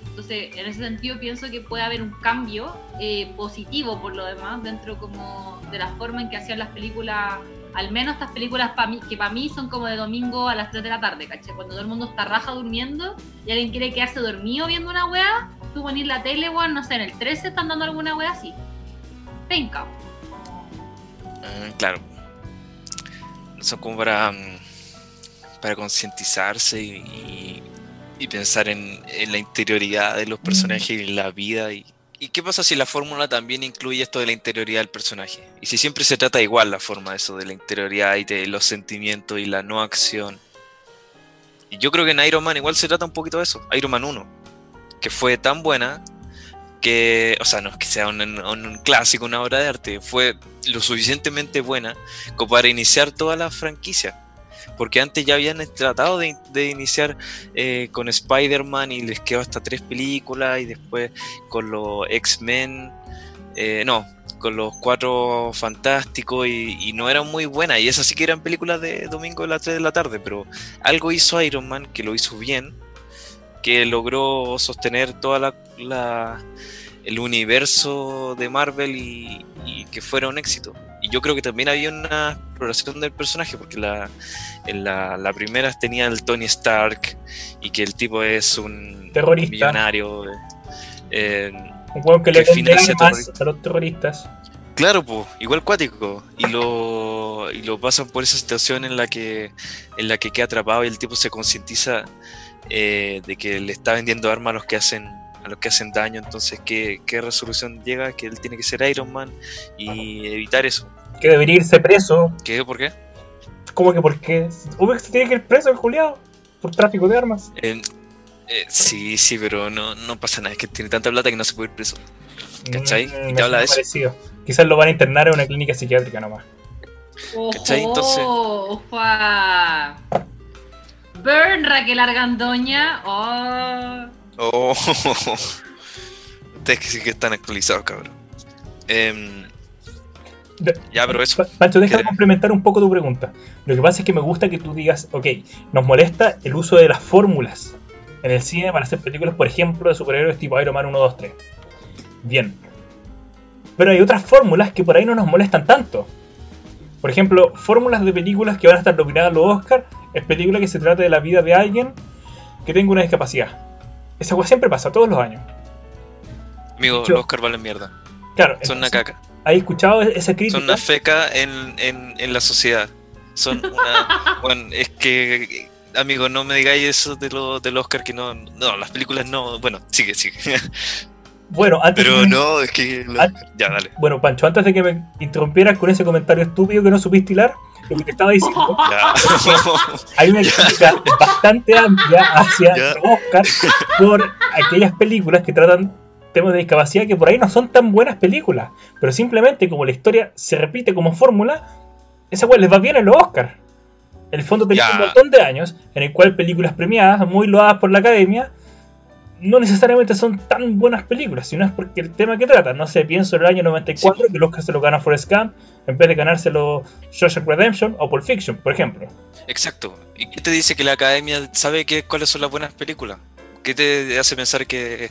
Entonces, en ese sentido pienso que puede haber un cambio eh, positivo por lo demás dentro como de la forma en que hacían las películas al menos estas películas pa mí, que para mí son como de domingo a las 3 de la tarde, ¿caché? Cuando todo el mundo está raja durmiendo y alguien quiere quedarse dormido viendo una wea, tú pones la tele, weón, no sé, en el 13 están dando alguna wea así. Venga. Mm, claro. Son como para, mm, para concientizarse y, y, y, pensar en, en, la interioridad de los personajes y en la vida y ¿Y qué pasa si la fórmula también incluye esto de la interioridad del personaje? Y si siempre se trata igual la forma de eso, de la interioridad y de los sentimientos y la no acción. Y yo creo que en Iron Man igual se trata un poquito de eso. Iron Man 1, que fue tan buena que, o sea, no es que sea un, un, un clásico, una obra de arte, fue lo suficientemente buena como para iniciar toda la franquicia porque antes ya habían tratado de, iniciar eh, con Spider-Man y les quedó hasta tres películas y después con los X-Men, eh, no, con los cuatro fantásticos y, no eran muy buenas. Y esas sí que eran películas de domingo a las 3 de la tarde, pero algo hizo Iron Man que lo hizo bien, que logró sostener toda la, la el universo de Marvel y que fuera un éxito y yo creo que también había una exploración del personaje, porque la, en la, la primera tenía el Tony Stark y que el tipo es un terrorista. millonario. Eh, un juego que, que le financia a los terroristas. Claro, pues, igual cuático. Y lo, y lo pasan por esa situación en la que en la que queda atrapado y el tipo se concientiza eh, de que le está vendiendo armas a los que hacen a los que hacen daño. Entonces, ¿qué, ¿qué, resolución llega? Que él tiene que ser Iron Man y evitar eso. Que debería irse preso. ¿Qué? ¿Por qué? ¿Cómo que por qué? Que se tiene que ir preso el Juliado por tráfico de armas. Eh, eh, sí, sí, pero no, no pasa nada. Es que tiene tanta plata que no se puede ir preso. ¿Cachai? Mm, y te habla de eso. Parecido. Quizás lo van a internar en una clínica psiquiátrica nomás. ¿Cachai? Entonces. Opa. Burn Raquel Argandoña. Oh. Oh, ustedes que sí que están actualizados, cabrón. Eh, ya, pero eso. Pancho, déjame complementar un poco tu pregunta. Lo que pasa es que me gusta que tú digas, ok, nos molesta el uso de las fórmulas en el cine para hacer películas, por ejemplo, de superhéroes tipo Iron Man 1, 2, 3. Bien. Pero hay otras fórmulas que por ahí no nos molestan tanto. Por ejemplo, fórmulas de películas que van a estar nominadas a los Oscar es película que se trata de la vida de alguien que tenga una discapacidad. Esa cosa siempre pasa, todos los años. Amigo, Yo, los Oscar valen mierda. Claro. Son una caca. ¿Has escuchado esa crítica? Son una feca en, en, en la sociedad. Son una. bueno, es que. Amigo, no me digáis eso de lo, del Oscar, que no. No, las películas no. Bueno, sigue, sigue. Bueno, antes Pero no, es que. Lo... Ya, dale. Bueno, Pancho, antes de que me interrumpieras con ese comentario estúpido que no supiste hilar, lo que te estaba diciendo. Ya. hay una crítica bastante amplia hacia Ya. Oscar por aquellas películas que tratan temas de discapacidad que por ahí no son tan buenas películas, pero simplemente como la historia se repite como fórmula, esa weá les va bien en los Oscar. En el fondo Ya. un montón de años en el cual películas premiadas, muy loadas por la academia, no necesariamente son tan buenas películas, sino es porque el tema que tratan. No sé, pienso en el año 94 que el Oscar se lo gana Forrest Gump en vez de ganárselo Shawshank Redemption o Pulp Fiction, por ejemplo. Exacto. ¿Y qué te dice que la academia sabe que, cuáles son las buenas películas? ¿Qué te hace pensar que,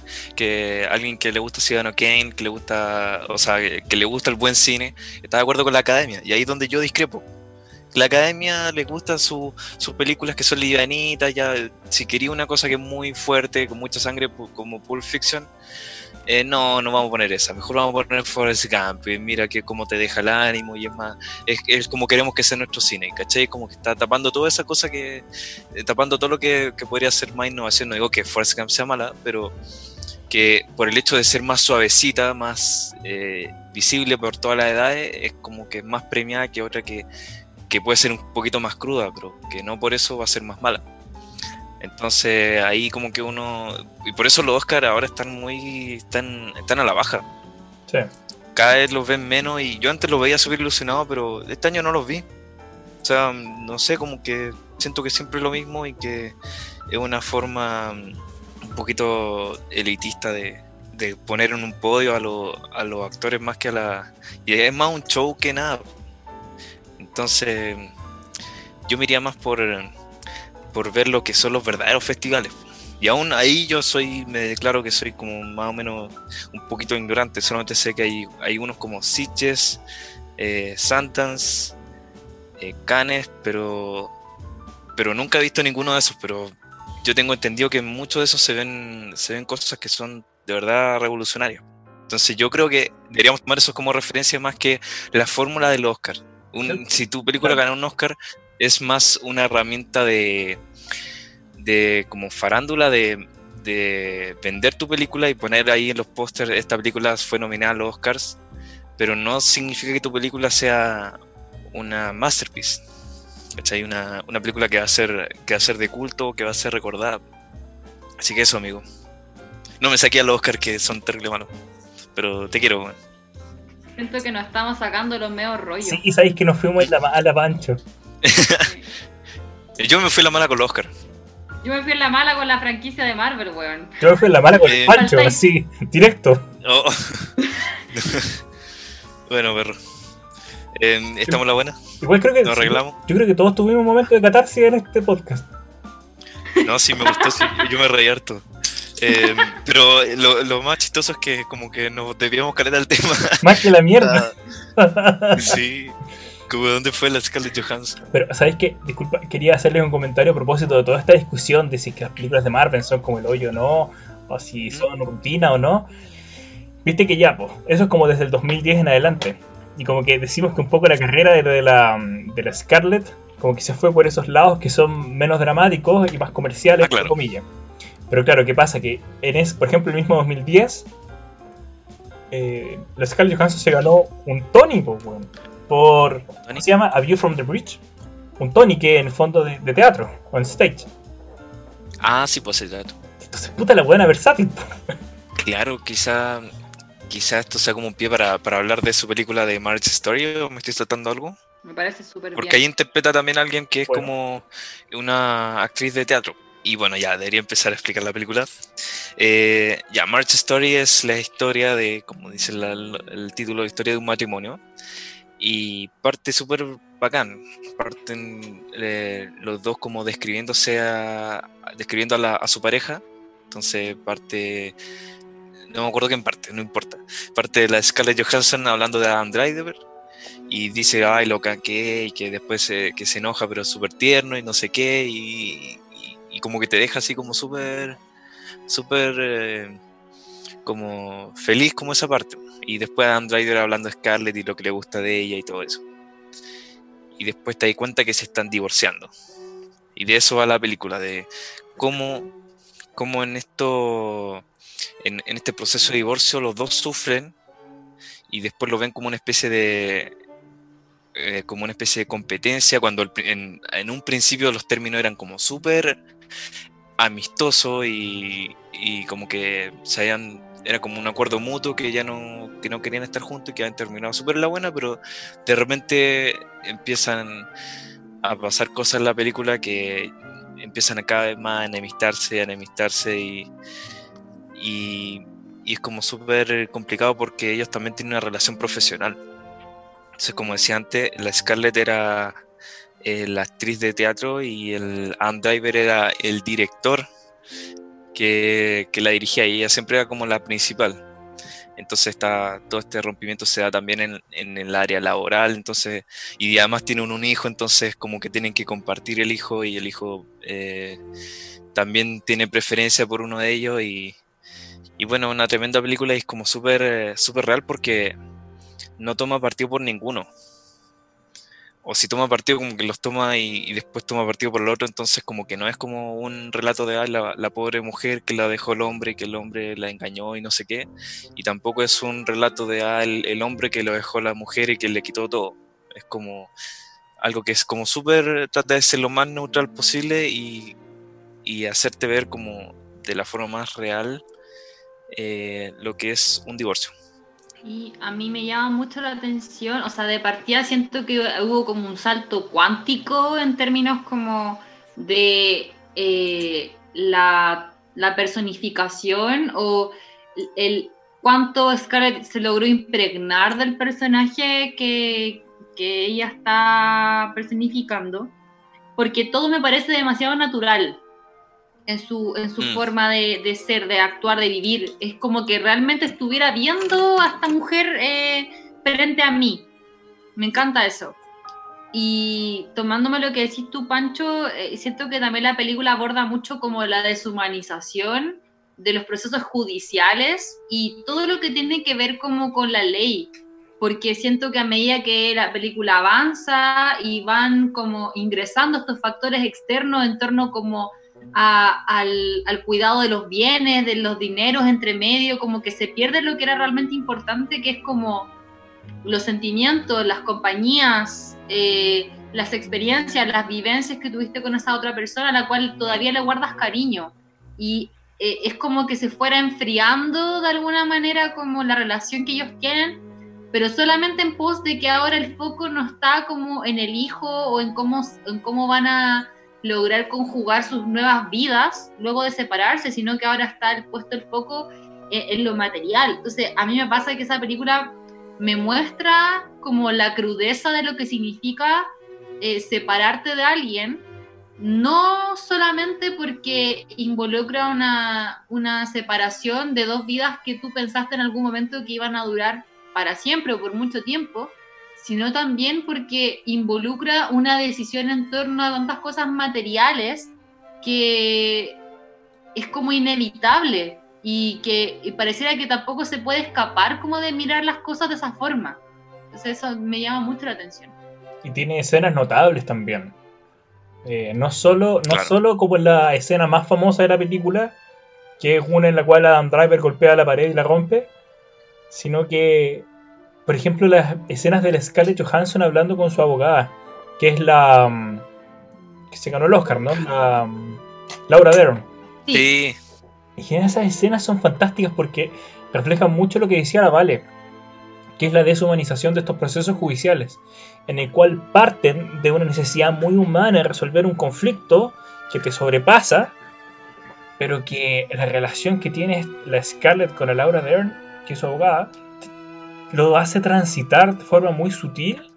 alguien que le gusta Ciudadano Kane, que le gusta, o sea, que le gusta el buen cine, está de acuerdo con la academia? Y ahí es donde yo discrepo. La academia le gustan sus su películas que son livianitas, ya si quería una cosa que es muy fuerte, con mucha sangre, pu- como Pulp Fiction, eh, no, no vamos a poner esa, mejor vamos a poner Forrest Gump, mira que cómo te deja el ánimo y es más, es, como queremos que sea nuestro cine, ¿cachai? Como que está tapando toda esa cosa que, eh, tapando todo lo que, podría ser más innovación, no digo que Forrest Gump sea mala, pero que por el hecho de ser más suavecita, más eh, visible por todas las edades, es como que más premiada que otra que, que puede ser un poquito más cruda, pero que no por eso va a ser más mala. Entonces ahí como que uno... Y por eso los Oscar ahora están muy... Están, están a la baja. Sí. Cada vez los ven menos y yo antes los veía súper ilusionado, pero este año no los vi. O sea, no sé, como que siento que siempre es lo mismo y que es una forma un poquito elitista de, de poner en un podio a, a los actores más que a la... Y es más un show que nada. Entonces, yo me iría más por por ver lo que son los verdaderos festivales. Y aún ahí yo soy, me declaro que soy como más o menos un poquito ignorante. Solamente sé que hay, hay unos como Sitges, eh, Santans, eh, Canes, pero, pero nunca he visto ninguno de esos. Pero yo tengo entendido que en muchos de esos se ven, se ven cosas que son de verdad revolucionarias. Entonces yo creo que deberíamos tomar eso como referencia más que la fórmula del Oscar. si tu película gana un Oscar, es más una herramienta de, de como farándula de, vender tu película y poner ahí en los pósters, esta película fue nominada a los Oscars, pero no significa que tu película sea una masterpiece. ¿Cachai? Una, una película que va, a ser, que va a ser de culto, que va a ser recordada. Así que eso, amigo. No me saqué a los Oscars que son terrible malos. Pero te quiero, Siento que nos estamos sacando los medios rollos. Sí, sabéis que nos fuimos a la pancho. Yo me fui la mala con los Oscar. Yo me fui en la mala con la franquicia de Marvel, weón. Yo me fui en la mala con el eh, Pancho, así, directo. Oh. bueno, perro. Eh, ¿Estamos la buena? Igual creo que. ¿Nos arreglamos? Yo creo que todos tuvimos un momento de catarsis en este podcast. No, sí, me gustó, sí, yo me reí harto. Eh, pero lo, lo, más chistoso es que como que nos debíamos caer al tema. Más que la mierda. sí. Como dónde fue la Scarlett Johansson. Pero, ¿sabéis qué? Disculpa, quería hacerles un comentario a propósito de toda esta discusión de si las películas de Marvel son como el hoyo o no, o si son rutina o no. Viste que ya, pues, eso es como desde el 2010 en adelante. Y como que decimos que un poco la carrera de, de, la, de la Scarlett, como que se fue por esos lados que son menos dramáticos y más comerciales, ah, entre comillas. Pero claro, ¿qué pasa? Que en es, por ejemplo, el mismo 2010, eh, la Scarlett Johansson se ganó un Tony, pues, bueno por. ¿Cómo se llama? A View from the Bridge. Un Tony que en el fondo de, teatro, o en stage. Ah, sí, pues el teatro. Entonces, puta la buena versátil. Claro, quizá. Quizá esto sea como un pie para, hablar de su película de Marriage Story, o me estoy tratando algo. Me parece súper Porque ahí interpreta también a alguien que es como una actriz de teatro. Y bueno, ya debería empezar a explicar la película. Eh, ya, Marriage Story es la historia de, como dice el título, la historia de un matrimonio y parte súper bacán. Parten eh, los dos como describiéndose a, describiendo a, la, a, su pareja. Entonces parte, no me acuerdo qué en parte, no importa. Parte de la Scarlett Johansson hablando de Adam Driver y dice, ay, lo que y que después que se enoja, pero súper tierno y no sé qué, y, y, como que te deja así como súper, súper, eh, como feliz como esa parte. Y después Adam Driver hablando de Scarlett y lo que le gusta de ella y todo eso. Y después te das cuenta que se están divorciando. Y de eso va la película, de cómo, cómo en esto, en, este proceso de divorcio los dos sufren y después lo ven como una especie de eh, como una especie de competencia cuando en, un principio los términos eran como súper amistosos y, y, como que se hayan era como un acuerdo mutuo que ya no, que no querían estar juntos y que habían terminado súper la buena, pero de repente empiezan a pasar cosas en la película que empiezan a cada vez más a enemistarse, a enemistarse y, y, es como súper complicado porque ellos también tienen una relación profesional. Entonces, como decía antes, la Scarlett era eh, la actriz de teatro y el Ann Diver era el director que, la dirigía y ella siempre era como la principal. Entonces está, todo este rompimiento se da también en, el área laboral, entonces, y además tienen un hijo, entonces como que tienen que compartir el hijo y el hijo eh, también tiene preferencia por uno de ellos y, Y bueno, una tremenda película y es como súper eh, súper real porque no toma partido por ninguno. O si toma partido, como que los toma y, después toma partido por el otro, entonces como que no es como un relato de ah, la, pobre mujer que la dejó el hombre y que el hombre la engañó y no sé qué. Y tampoco es un relato de ah, el, hombre que lo dejó la mujer y que le quitó todo. Es como algo que es como súper, trata de ser lo más neutral posible y, y hacerte ver como de la forma más real eh, lo que es un divorcio. Y a mí me llama mucho la atención, o sea, de partida siento que hubo como un salto cuántico en términos como de eh, la, personificación o el cuánto Scarlett se logró impregnar del personaje que, que ella está personificando, porque todo me parece demasiado natural en su, en su mm. forma de, ser, de actuar, de vivir. Es como que realmente estuviera viendo a esta mujer eh, frente a mí. Me encanta eso. Y tomándome lo que decís tú, Pancho, eh, siento que también la película aborda mucho como la deshumanización de los procesos judiciales y todo lo que tiene que ver como con la ley. Porque siento que a medida que la película avanza y van como ingresando estos factores externos en torno como al, cuidado de los bienes, de los dineros entre medio, como que se pierde lo que era realmente importante, que es como los sentimientos, las compañías, eh, las experiencias, las vivencias que tuviste con esa otra persona a la cual todavía le guardas cariño. Y eh, es como que se fuera enfriando de alguna manera como la relación que ellos tienen, pero solamente en pos de que ahora el foco no está como en el hijo o en cómo, en cómo van a lograr conjugar sus nuevas vidas luego de separarse, sino que ahora está puesto el foco en, lo material. Entonces, a mí me pasa que esa película me muestra como la crudeza de lo que significa eh, separarte de alguien, no solamente porque involucra una, una separación de dos vidas que tú pensaste en algún momento que iban a durar para siempre o por mucho tiempo, sino también porque involucra una decisión en torno a tantas cosas materiales que es como inevitable y que pareciera que tampoco se puede escapar como de mirar las cosas de esa forma. Entonces eso me llama mucho la atención. Y tiene escenas notables también. Eh, no solo, no solo como la escena más famosa de la película, que es una en la cual Adam Driver golpea la pared y la rompe, sino que por ejemplo, las escenas de la Scarlett Johansson hablando con su abogada, que es la. Mm, que se ganó el Oscar, ¿no? La, mm, Laura Dern. Sí. Y esas escenas son fantásticas porque reflejan mucho lo que decía la Vale, que es la deshumanización de estos procesos judiciales, en el cual parten de una necesidad muy humana de resolver un conflicto que te sobrepasa, pero que la relación que tiene la Scarlett con la Laura Dern, que es su abogada, lo hace transitar de forma muy sutil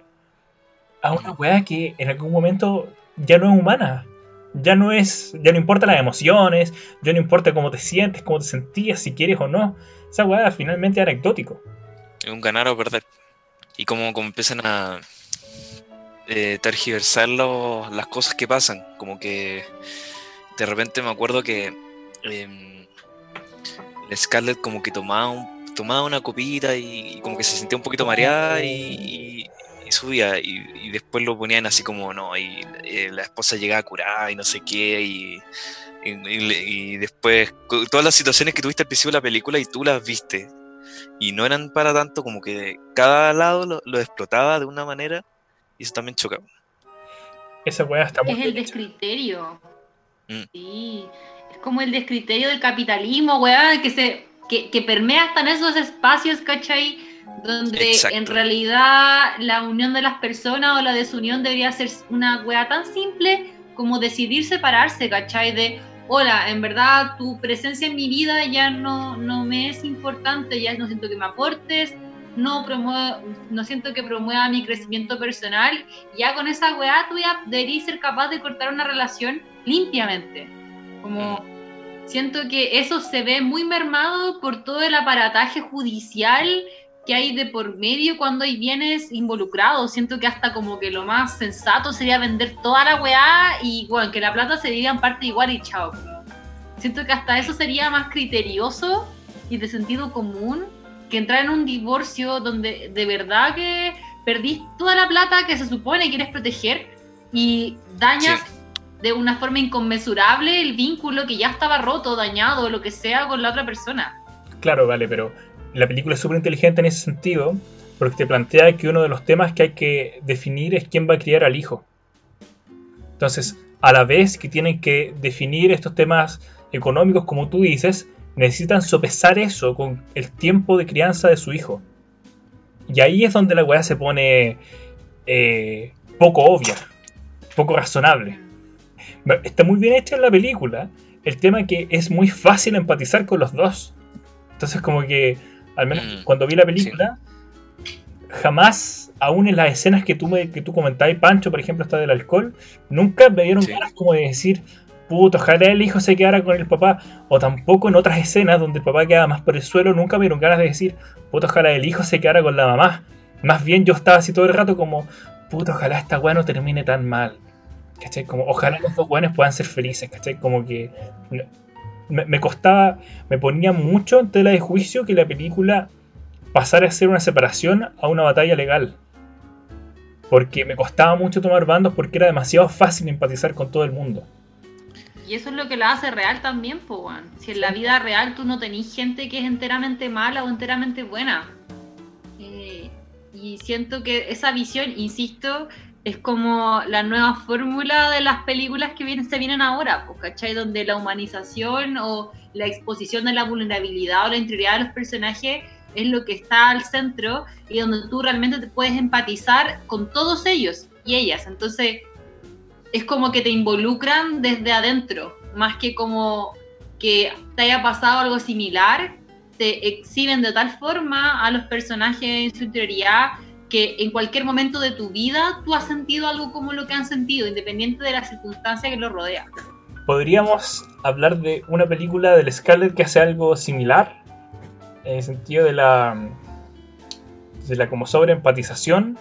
a una weá que en algún momento ya no es humana. Ya no es, ya no importa las emociones, ya no importa cómo te sientes, cómo te sentías, si quieres o no. Esa weá finalmente es anecdótico. Es un ganar o perder. Y como, empiezan a eh, tergiversar las cosas que pasan. Como que de repente me acuerdo que eh, Scarlett como que tomaba un tomaba una copita y, como que se sentía un poquito mareada y, subía. Y, después lo ponían así como, no, y eh, la esposa llegaba curada y no sé qué. Y, y, después, todas las situaciones que tuviste al principio de la película y tú las viste. Y no eran para tanto, como que cada lado lo, explotaba de una manera y eso también chocaba. Esa weá está muy. Es el descriterio. Mm. Sí. Es como el descriterio del capitalismo, weá, que se que, permea hasta en esos espacios, ¿cachai? Donde en realidad la unión de las personas o la desunión debería ser una wea tan simple como decidir separarse, ¿cachai? De, hola, en verdad tu presencia en mi vida ya no, no me es importante, ya no siento que me aportes, no, no siento que promueva mi crecimiento personal, ya con esa weá tú ya deberías ser capaz de cortar una relación limpiamente. Como mm. Siento que eso se ve muy mermado por todo el aparataje judicial que hay de por medio cuando hay bienes involucrados. Siento que hasta como que lo más sensato sería vender toda la weá y bueno, que la plata se diga en parte igual y chao. Siento que hasta eso sería más criterioso y de sentido común que entrar en un divorcio donde de verdad que perdís toda la plata que se supone quieres proteger y dañas de una forma inconmensurable el vínculo que ya estaba roto, dañado, lo que sea con la otra persona. Claro, vale, pero la película es súper inteligente en ese sentido porque te plantea que uno de los temas que hay que definir es quién va a criar al hijo. Entonces, a la vez que tienen que definir estos temas económicos, como tú dices, necesitan sopesar eso con el tiempo de crianza de su hijo. Y ahí es donde la weá se pone eh, poco obvia, poco razonable. Está muy bien hecha en la película el tema que es muy fácil empatizar con los dos. Entonces como que, al menos mm, cuando vi la película, jamás, aún en las escenas que tú, me, que tú comentabas, Pancho, por ejemplo, está del alcohol, nunca me dieron ganas como de decir, puto, ojalá el hijo se quedara con el papá. O tampoco en otras escenas donde el papá queda más por el suelo, nunca me dieron ganas de decir, puto, ojalá el hijo se quedara con la mamá. Más bien yo estaba así todo el rato como, puto, ojalá esta weá no termine tan mal. ¿Cachai? Como, ojalá los dos buenos puedan ser felices, ¿cachai? Como que me, me, costaba, me ponía mucho en tela de juicio que la película pasara a ser una separación a una batalla legal. Porque me costaba mucho tomar bandos porque era demasiado fácil empatizar con todo el mundo. Y eso es lo que la hace real también, pues, Si en la vida real tú no tenés gente que es enteramente mala o enteramente buena. Eh, y siento que esa visión, insisto, es como la nueva fórmula de las películas que vienen, se vienen ahora, pues, ¿cachai? Donde la humanización o la exposición de la vulnerabilidad o la interioridad de los personajes es lo que está al centro y donde tú realmente te puedes empatizar con todos ellos y ellas. Entonces, es como que te involucran desde adentro, más que como que te haya pasado algo similar, te exhiben de tal forma a los personajes en su interioridad que en cualquier momento de tu vida tú has sentido algo como lo que han sentido, independiente de la circunstancia que lo rodea. ¿Podríamos hablar de una película del Scarlett que hace algo similar? En el sentido de la. de la como sobreempatización,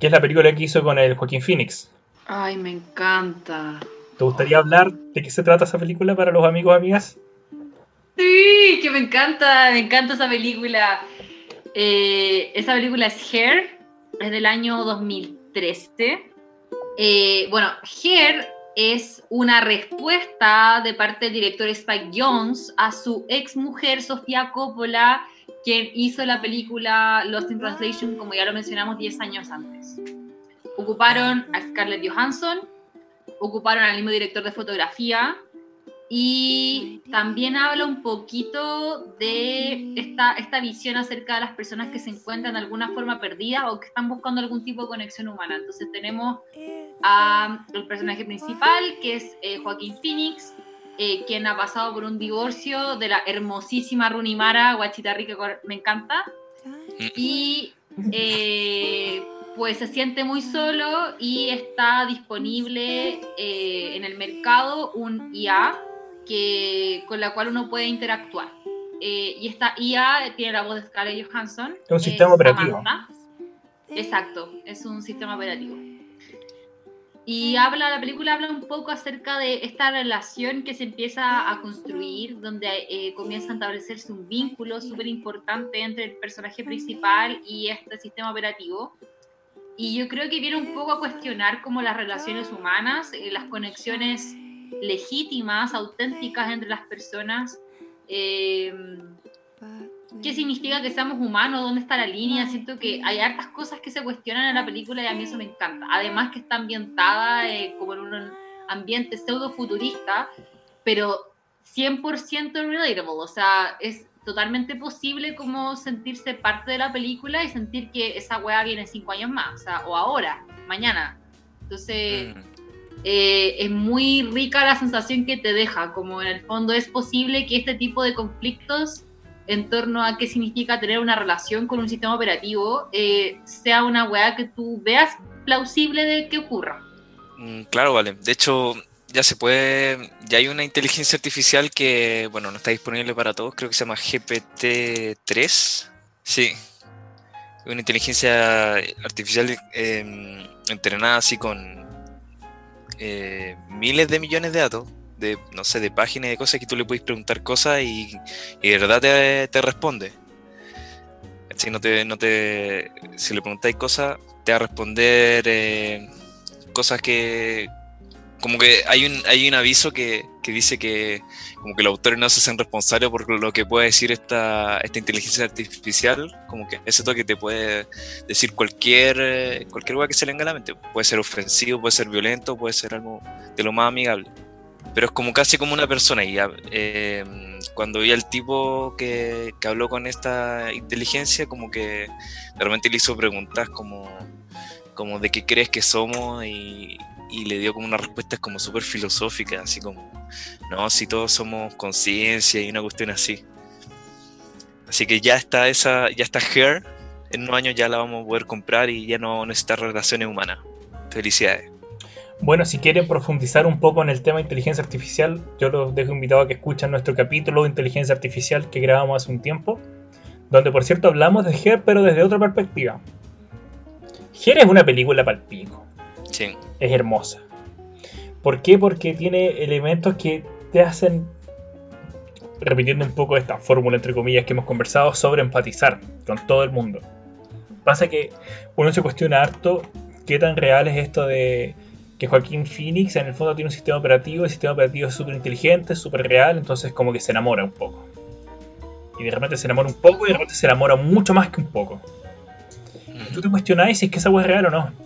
que es la película que hizo con el Joaquín Phoenix. Ay, me encanta. ¿Te gustaría hablar de qué se trata esa película para los amigos amigas? Sí, que me encanta, me encanta esa película. Eh, esa película es Hair, es del año 2013. Eh, bueno, Hair es una respuesta de parte del director Spike Jones a su ex mujer Sofía Coppola, quien hizo la película Lost in Translation, como ya lo mencionamos 10 años antes. Ocuparon a Scarlett Johansson, ocuparon al mismo director de fotografía y también habla un poquito de esta, esta visión acerca de las personas que se encuentran de alguna forma perdidas o que están buscando algún tipo de conexión humana. Entonces tenemos al personaje principal, que es eh, Joaquín Phoenix, eh, quien ha pasado por un divorcio de la hermosísima Runimara, guachita rica, me encanta. Y eh, pues se siente muy solo y está disponible eh, en el mercado un IA que, con la cual uno puede interactuar. Eh, y esta IA tiene la voz de Scarlett Johansson. Es un sistema operativo. Exacto, es un sistema operativo. Y habla, la película habla un poco acerca de esta relación que se empieza a construir, donde eh, comienza a establecerse un vínculo súper importante entre el personaje principal y este sistema operativo. Y yo creo que viene un poco a cuestionar como las relaciones humanas, eh, las conexiones legítimas, auténticas entre las personas. Eh, ¿Qué significa que seamos humanos? ¿Dónde está la línea? Siento que hay hartas cosas que se cuestionan en la película y a mí eso me encanta. Además que está ambientada eh, como en un ambiente pseudo futurista, pero 100% relatable. O sea, es totalmente posible como sentirse parte de la película y sentir que esa weá viene cinco años más, o sea, o ahora, mañana. Entonces, mm. Eh, es muy rica la sensación que te deja, como en el fondo es posible que este tipo de conflictos en torno a qué significa tener una relación con un sistema operativo eh, sea una weá que tú veas plausible de que ocurra. Mm, claro, vale. De hecho, ya se puede, ya hay una inteligencia artificial que, bueno, no está disponible para todos, creo que se llama GPT-3. Sí, una inteligencia artificial em, entrenada así con eh, miles de millones de datos, de, no sé, de páginas de cosas que tú le puedes preguntar cosas y, de verdad te, te responde. Si, no te, no te, si le preguntáis cosas, te va a responder eh, cosas que, como que hay un, hay un aviso que, que, dice que como que los autores no se hacen responsables por lo que puede decir esta, esta inteligencia artificial, como que ese toque te puede decir cualquier eh, cualquier cosa que se le venga a la mente. Puede ser ofensivo, puede ser violento, puede ser algo de lo más amigable. Pero es como casi como una persona y eh, cuando vi al tipo que, que, habló con esta inteligencia, como que realmente le hizo preguntas como, como de qué crees que somos y, y le dio como una respuesta como súper filosófica, así como, no, si todos somos conciencia y una cuestión así. Así que ya está esa, ya está Her, en unos años ya la vamos a poder comprar y ya no necesita relaciones humanas. Felicidades. Bueno, si quieren profundizar un poco en el tema de inteligencia artificial, yo los dejo invitado a que escuchen nuestro capítulo de inteligencia artificial que grabamos hace un tiempo, donde por cierto hablamos de Her, pero desde otra perspectiva. Her es una película palpico. Sí. Es hermosa. ¿Por qué? Porque tiene elementos que te hacen, repitiendo un poco esta fórmula entre comillas que hemos conversado, sobre empatizar con todo el mundo. Pasa que uno se cuestiona harto qué tan real es esto de que Joaquín Phoenix en el fondo tiene un sistema operativo, el sistema operativo es súper inteligente, súper real, entonces como que se enamora un poco. Y de repente se enamora un poco y de repente se enamora mucho más que un poco. Y tú te cuestionáis si es que esa agua es real o no.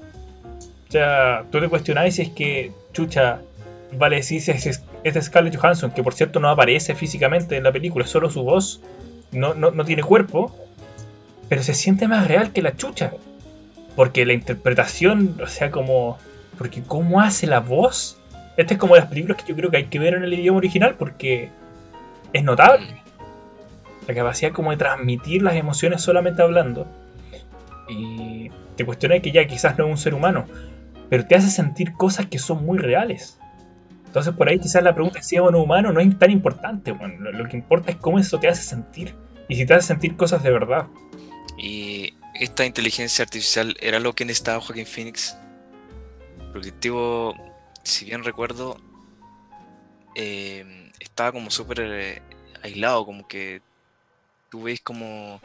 O sea, tú te cuestionáis si es que, chucha, vale, si es, es, Scarlett Johansson, que por cierto no aparece físicamente en la película, es solo su voz, no, no, no tiene cuerpo, pero se siente más real que la chucha. Porque la interpretación, o sea, como porque cómo hace la voz. Este es como de las películas que yo creo que hay que ver en el idioma original porque es notable. La capacidad como de transmitir las emociones solamente hablando. Y te cuestiona que ya quizás no es un ser humano, pero te hace sentir cosas que son muy reales. Entonces por ahí quizás la pregunta si es o no humano no es tan importante. Lo, que importa es cómo eso te hace sentir. Y si te hace sentir cosas de verdad. Y esta inteligencia artificial era lo que necesitaba Joaquín Phoenix porque tipo, si bien recuerdo, eh, estaba como súper eh, aislado, como que tú ves como,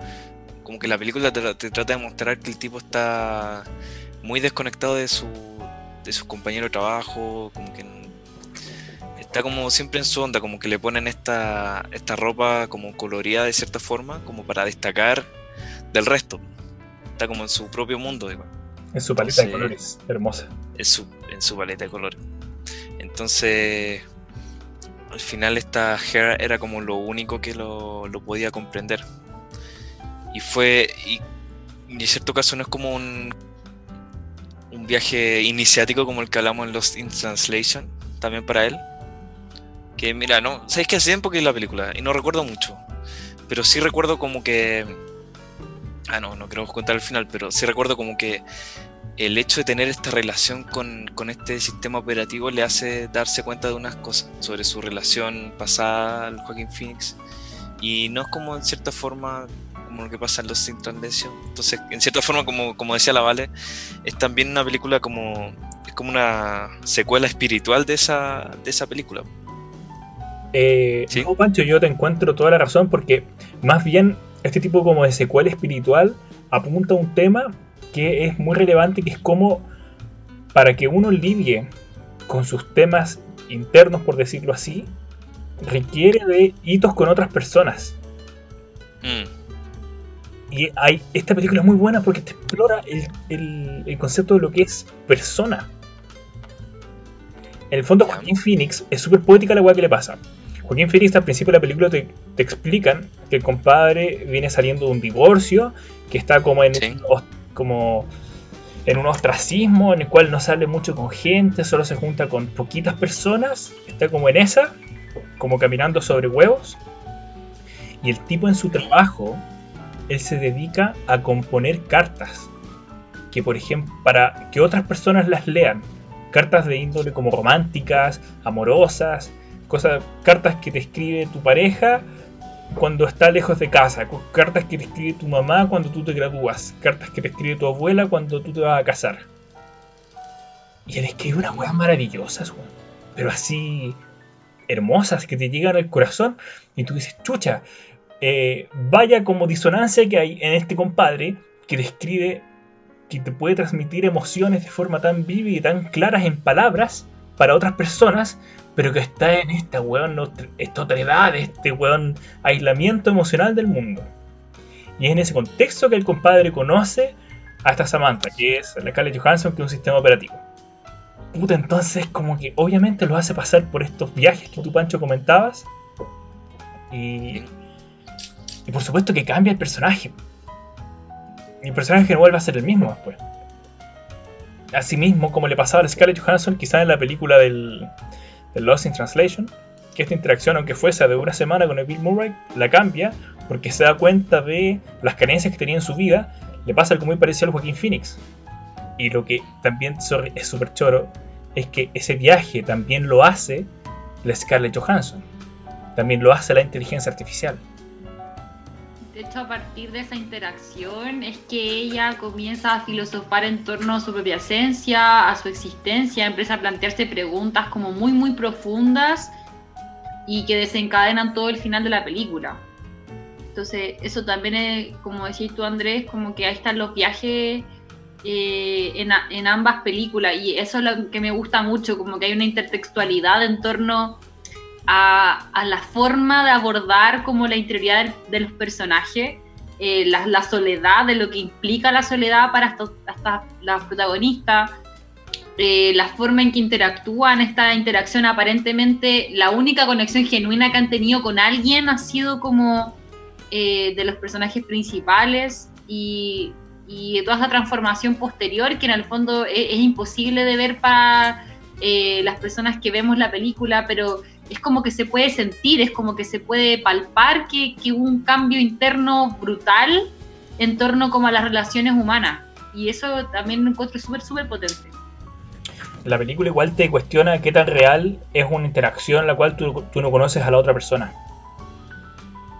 como que la película te, trata de mostrar que el tipo está muy desconectado de su, de su compañero de trabajo, como que está como siempre en su onda, como que le ponen esta, esta ropa como colorida de cierta forma, como para destacar del resto. Está como en su propio mundo, igual. En su paleta Entonces, de colores, hermosa. En su, en su paleta de colores. Entonces, al final esta Hera era como lo único que lo, lo podía comprender. Y fue, y, y, en cierto caso no es como un, viaje iniciático como el que hablamos en Lost in Translation, también para él. Que mira, no, sabéis que hace tiempo que es la película y no recuerdo mucho, pero sí recuerdo como que Ah, no, no queremos contar el final, pero sí recuerdo como que el hecho de tener esta relación con, con, este sistema operativo le hace darse cuenta de unas cosas sobre su relación pasada al Joaquín Phoenix. Y no es como en cierta forma como lo que pasa en los Translation. Entonces, en cierta forma, como, como decía la Vale, es también una película como. es como una secuela espiritual de esa, de esa película. Eh, ¿Sí? No, Pancho, yo te encuentro toda la razón porque más bien este tipo como de secuela espiritual apunta a un tema que es muy relevante, que es como para que uno lidie con sus temas internos, por decirlo así, requiere de hitos con otras personas. Mm. Y hay, esta película es muy buena porque te explora el, el, el concepto de lo que es persona. En el fondo, Joaquín Phoenix es súper poética la weá que le pasa. Joaquín Phoenix al principio de la película te, te, explican que el compadre viene saliendo de un divorcio, que está como en, sí. como en un ostracismo en el cual no sale mucho con gente, solo se junta con poquitas personas, está como en esa, como caminando sobre huevos. Y el tipo en su trabajo, él se dedica a componer cartas, que por ejemplo, para que otras personas las lean, cartas de índole como románticas, amorosas, cosas, cartas que te escribe tu pareja cuando está lejos de casa, cartas que te escribe tu mamá cuando tú te gradúas, cartas que te escribe tu abuela cuando tú te vas a casar. Y él escribe unas weas maravillosas. Pero así, hermosas que te llegan al corazón y tú dices, chucha, eh, vaya como disonancia que hay en este compadre que describe, que te puede transmitir emociones de forma tan vívida y tan claras en palabras para otras personas, pero que está en esta weón, esta edad, este weón aislamiento emocional del mundo. Y es en ese contexto que el compadre conoce a esta Samantha, que es la Scarlett Johansson, que es un sistema operativo. Puta, entonces como que obviamente lo hace pasar por estos viajes que tú, Pancho, comentabas. Y, y por supuesto que cambia el personaje. Y el personaje no vuelve a ser el mismo después. Asimismo, como le pasaba a Scarlett Johansson, quizás en la película del, del Lost in Translation, que esta interacción, aunque fuese de una semana con el Bill Murray, la cambia porque se da cuenta de las carencias que tenía en su vida. Le pasa algo muy parecido al Joaquín Phoenix. Y lo que también es súper choro es que ese viaje también lo hace la Scarlett Johansson. También lo hace la inteligencia artificial. De hecho, a partir de esa interacción es que ella comienza a filosofar en torno a su propia esencia, a su existencia, empieza a plantearse preguntas como muy, muy profundas y que desencadenan todo el final de la película. Entonces, eso también es, como decís tú, Andrés, como que ahí están los viajes eh, en, ambas películas y eso es lo que me gusta mucho, como que hay una intertextualidad en torno la forma de abordar como la interioridad de, los personajes, eh, la, soledad, de lo que implica la soledad para hasta, las protagonistas, eh, la forma en que interactúan, esta interacción aparentemente, la única conexión genuina que han tenido con alguien ha sido como eh, de los personajes principales y, toda esa transformación posterior que en el fondo es, imposible de ver para las personas que vemos la película, pero es como que se puede sentir, es como que se puede palpar que, hubo un cambio interno brutal en torno como a las relaciones humanas. Y eso también lo encuentro súper, súper potente. La película igual te cuestiona qué tan real es una interacción en la cual tú, no conoces a la otra persona.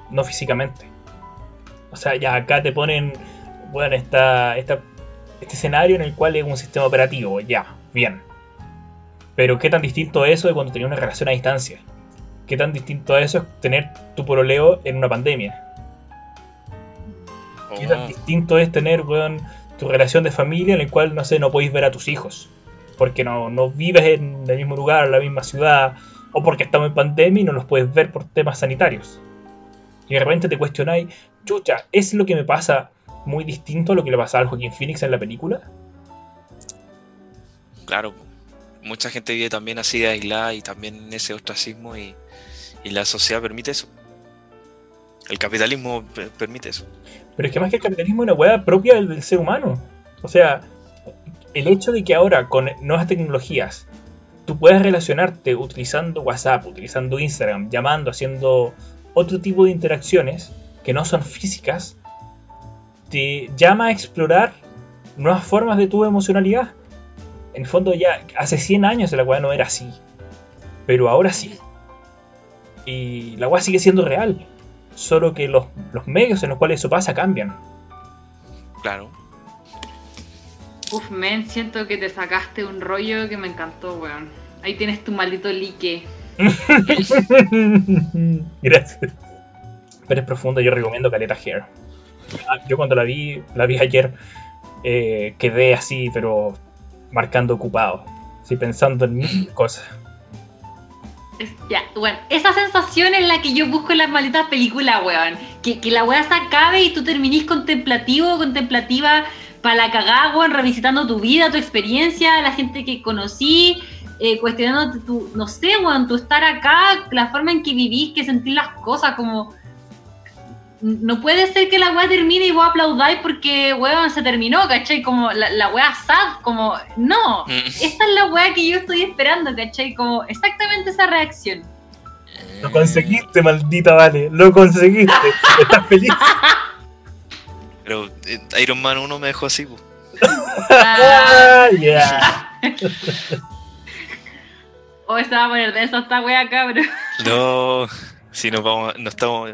No físicamente. O sea, ya acá te ponen, bueno, esta, esta, este escenario en el cual es un sistema operativo, ya, bien pero qué tan distinto es eso de cuando tenías una relación a distancia. Qué tan distinto es eso es tener tu pololeo en una pandemia. Qué tan oh. distinto es tener, weón, tu relación de familia en el cual, no sé, no podéis ver a tus hijos. Porque no, no vives en el mismo lugar, en la misma ciudad, o porque estamos en pandemia y no los puedes ver por temas sanitarios. Y de repente te cuestionáis, chucha, ¿es lo que me pasa muy distinto a lo que le pasaba al Joaquín Phoenix en la película? Claro, mucha gente vive también así de aislada y también en ese ostracismo y, la sociedad permite eso. El capitalismo permite eso. Pero es que más que el capitalismo es una hueá propia del, ser humano. O sea, el hecho de que ahora con nuevas tecnologías tú puedas relacionarte utilizando WhatsApp, utilizando Instagram, llamando, haciendo otro tipo de interacciones que no son físicas, te llama a explorar nuevas formas de tu emocionalidad en el fondo ya hace 100 años la weá no era así. Pero ahora sí. Y la weá sigue siendo real. Solo que los, medios en los cuales eso pasa cambian. Claro. Uf, men, siento que te sacaste un rollo que me encantó, weón. Ahí tienes tu maldito like. Gracias. Pero es profundo, yo recomiendo Caleta Hair. Ah, yo cuando la vi, la vi ayer, eh, quedé así, pero marcando ocupado, sí, pensando en mil cosas. Ya, bueno, esa sensación es la que yo busco en las malditas películas, weón. Que, la weá se acabe y tú terminís contemplativo, contemplativa para la cagada, weón, revisitando tu vida, tu experiencia, la gente que conocí, eh, cuestionando tu, no sé, weón, tu estar acá, la forma en que vivís, que sentís las cosas, como no puede ser que la weá termine y vos aplaudáis porque weón se terminó, ¿cachai? Como la, la weá sad, como no, mm. esta es la weá que yo estoy esperando, ¿cachai? Como exactamente esa reacción. Lo conseguiste, maldita Vale, lo conseguiste, estás feliz. Pero eh, Iron Man 1 me dejó así, ah, yeah. o estaba a poner de eso esta wea cabrón. No, si nos vamos, no estamos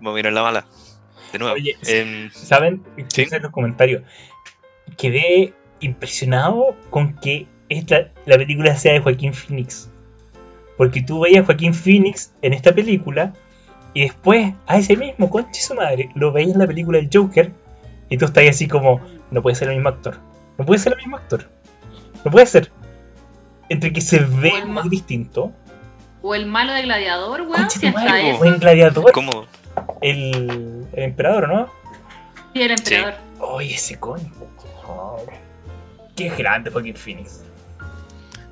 Vamos a mirar la mala. De nuevo. Em, ¿Saben? ¿Sí? en los comentarios. Quedé impresionado con que esta, la película sea de Joaquín Phoenix. Porque tú veías a Joaquín Phoenix en esta película y después a ese mismo, conche su madre, lo veías en la película del Joker y tú estás así como, no puede ser el mismo actor. No puede ser el mismo actor. No puede ser. Entre que se ve muy distinto. O el malo de Gladiador, weón. Si hasta madre, eso. o en Gladiador, ¿Cómo? El, el emperador, ¿no? Sí, el emperador. Oye, ese coño. Qué grande Joaquín Phoenix.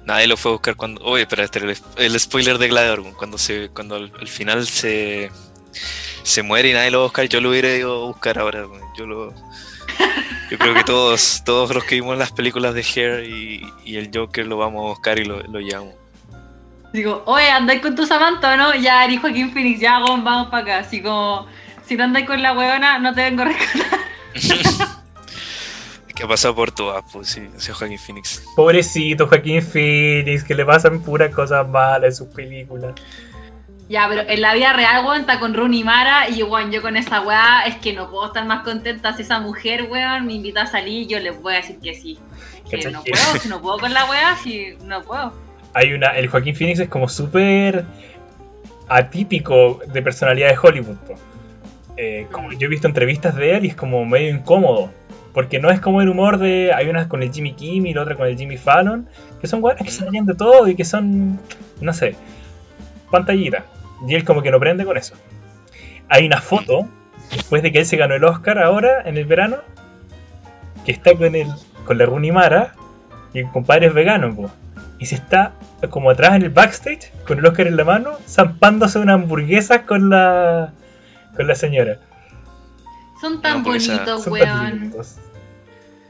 Nadie lo fue a buscar cuando. Oye, espera, este era el, el spoiler de Gladiador. weón, Cuando se, cuando al, al final se, se muere y nadie lo va a buscar, yo lo hubiera ido a buscar ahora. Yo lo. Yo creo que todos, todos los que vimos las películas de Hair y, y el Joker lo vamos a buscar y lo, lo llevamos. Digo, oye, andáis con tu Samantha no? Ya, eres Joaquín Phoenix, ya, weón, vamos para acá. Así como, si no andáis con la huevona, no te vengo a rescatar. que ha pasado por todas, pues sí, ese Joaquín Phoenix. Pobrecito Joaquín Phoenix, que le pasan puras cosas malas en sus películas. Ya, pero en la vida real, weón, está con Rooney Mara y weón, yo con esa weá es que no puedo estar más contenta si esa mujer, weón, me invita a salir, yo les voy a decir que sí. Que no puedo, si no puedo con la weá, si no puedo. Hay una. El Joaquín Phoenix es como súper atípico de personalidad de Hollywood. Eh, como yo he visto entrevistas de él y es como medio incómodo. Porque no es como el humor de. Hay unas con el Jimmy Kimmel otra con el Jimmy Fallon. Que son buenas que se de todo y que son. No sé. Pantallita. Y él como que no prende con eso. Hay una foto. Después de que él se ganó el Oscar ahora, en el verano. Que está con el. con la Rooney Mara. Y el compadre es vegano, po. Y se está como atrás en el backstage, con el Oscar en la mano, zampándose una hamburguesa con la. con la señora. Son tan bonitos, Son tan weón. lindos.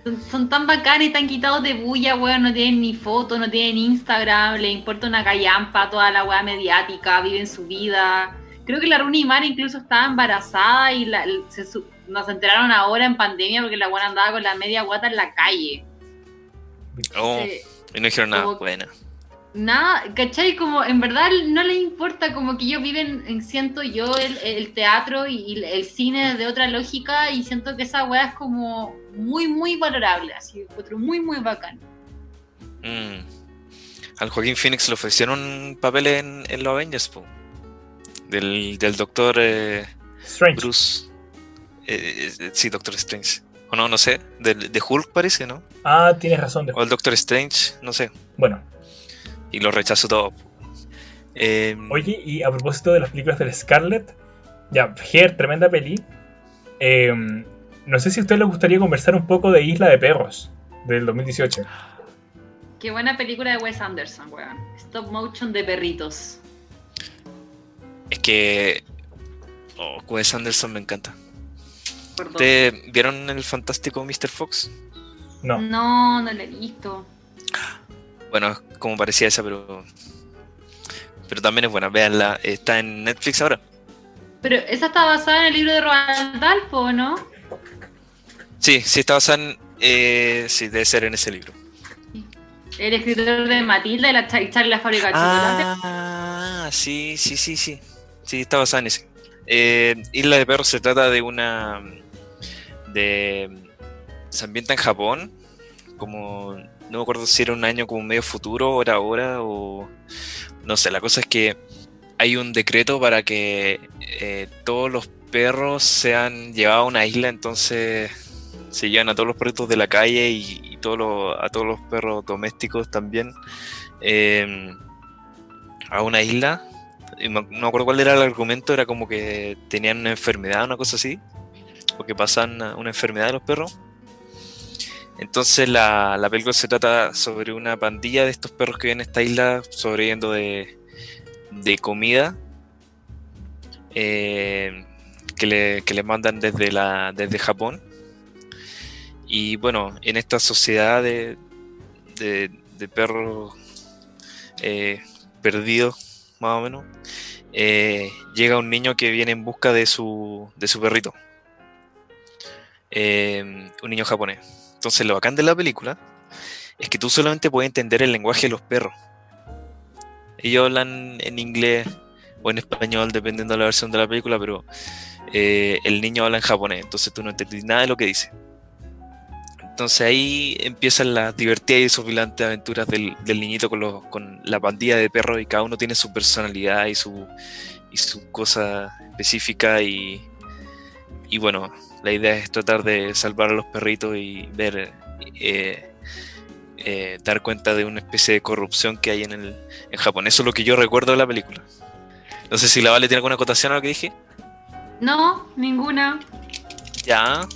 Son, son tan bacanes, tan quitados de bulla, weón. No tienen ni foto, no tienen Instagram, les importa una callampa, toda la weá mediática, viven su vida. Creo que la Rooney Mara incluso estaba embarazada y la- se nos enteraron ahora en pandemia porque la weá andaba con la media guata en la calle. Oh, Eh, y no dijeron nada, como- buena. Nada, ¿cachai? Como en verdad no les importa, como que ellos viven, en, siento yo, el, el teatro y, y el cine de otra lógica y siento que esa weá es como muy, muy valorable, así, otro muy, muy bacán. Mm. Al Joaquín Phoenix le ofrecieron papeles en, en los Avengers, po. Del, del doctor eh, Strange. Bruce. Eh, eh, sí, Doctor Strange. O no, no sé. de Hulk parece, ¿no? Ah, tienes razón. de- O el Doctor Strange, no sé. Bueno, Y lo rechazó todo. Eh, oye, y a propósito de las películas del Scarlet, ya, Hair, tremenda peli. Eh, no sé si a usted le gustaría conversar un poco de Isla de Perros, del 2018. Qué buena película de Wes Anderson, weón. Stop motion de perritos. Es que. Oh, Wes Anderson me encanta. Por dos. ¿Ustedes vieron el fantástico Mr. Fox? No. No, no lo he visto. Bueno, es como parecía esa, pero. Pero también es buena. Véanla. Está en Netflix ahora. Pero esa está basada en el libro de Roald Dahl, ¿o ¿no? Sí, sí está basada en. Eh, sí, debe ser en ese libro. El escritor de Matilda y la Char- Charlie la fábrica. Ah, sí, sí, sí, sí. Sí, está basada en ese. Eh, Isla de Perros se trata de una. De. se ambienta en Japón. Como. no me acuerdo si era un año como medio futuro, hora ahora, o. no sé, la cosa es que hay un decreto para que eh, todos los perros sean llevados a una isla, entonces se llevan a todos los perritos de la calle y, a todos los perros domésticos también eh, a una isla. Y no me acuerdo cuál era el argumento, era como que tenían una enfermedad, una cosa así, o que pasaban una, enfermedad de los perros. Entonces la, la película se trata sobre una pandilla de estos perros que viven en esta isla sobreviviendo de, comida eh, que, le, que le mandan desde, la, desde Japón. Y bueno, en esta sociedad de, de, de perros eh, perdidos, más o menos, eh, llega un niño que viene en busca de su, de su perrito. Eh, un niño japonés. Entonces lo bacán de la película es que tú solamente puedes entender el lenguaje de los perros. Ellos hablan en inglés o en español, dependiendo de la versión de la película, pero eh, el niño habla en japonés, entonces tú no entendís nada de lo que dice. Entonces ahí empiezan las divertidas y desopilantes aventuras del, niñito con, los, con la pandilla de perros y cada uno tiene su personalidad y su, y su cosa específica y bueno, la idea es tratar de salvar a los perritos y ver, eh, eh, dar cuenta de una especie de corrupción que hay en, el, en Japón. Eso es lo que yo recuerdo de la película. No sé si la Vale tiene alguna acotación a lo que dije. No, ninguna. Ya.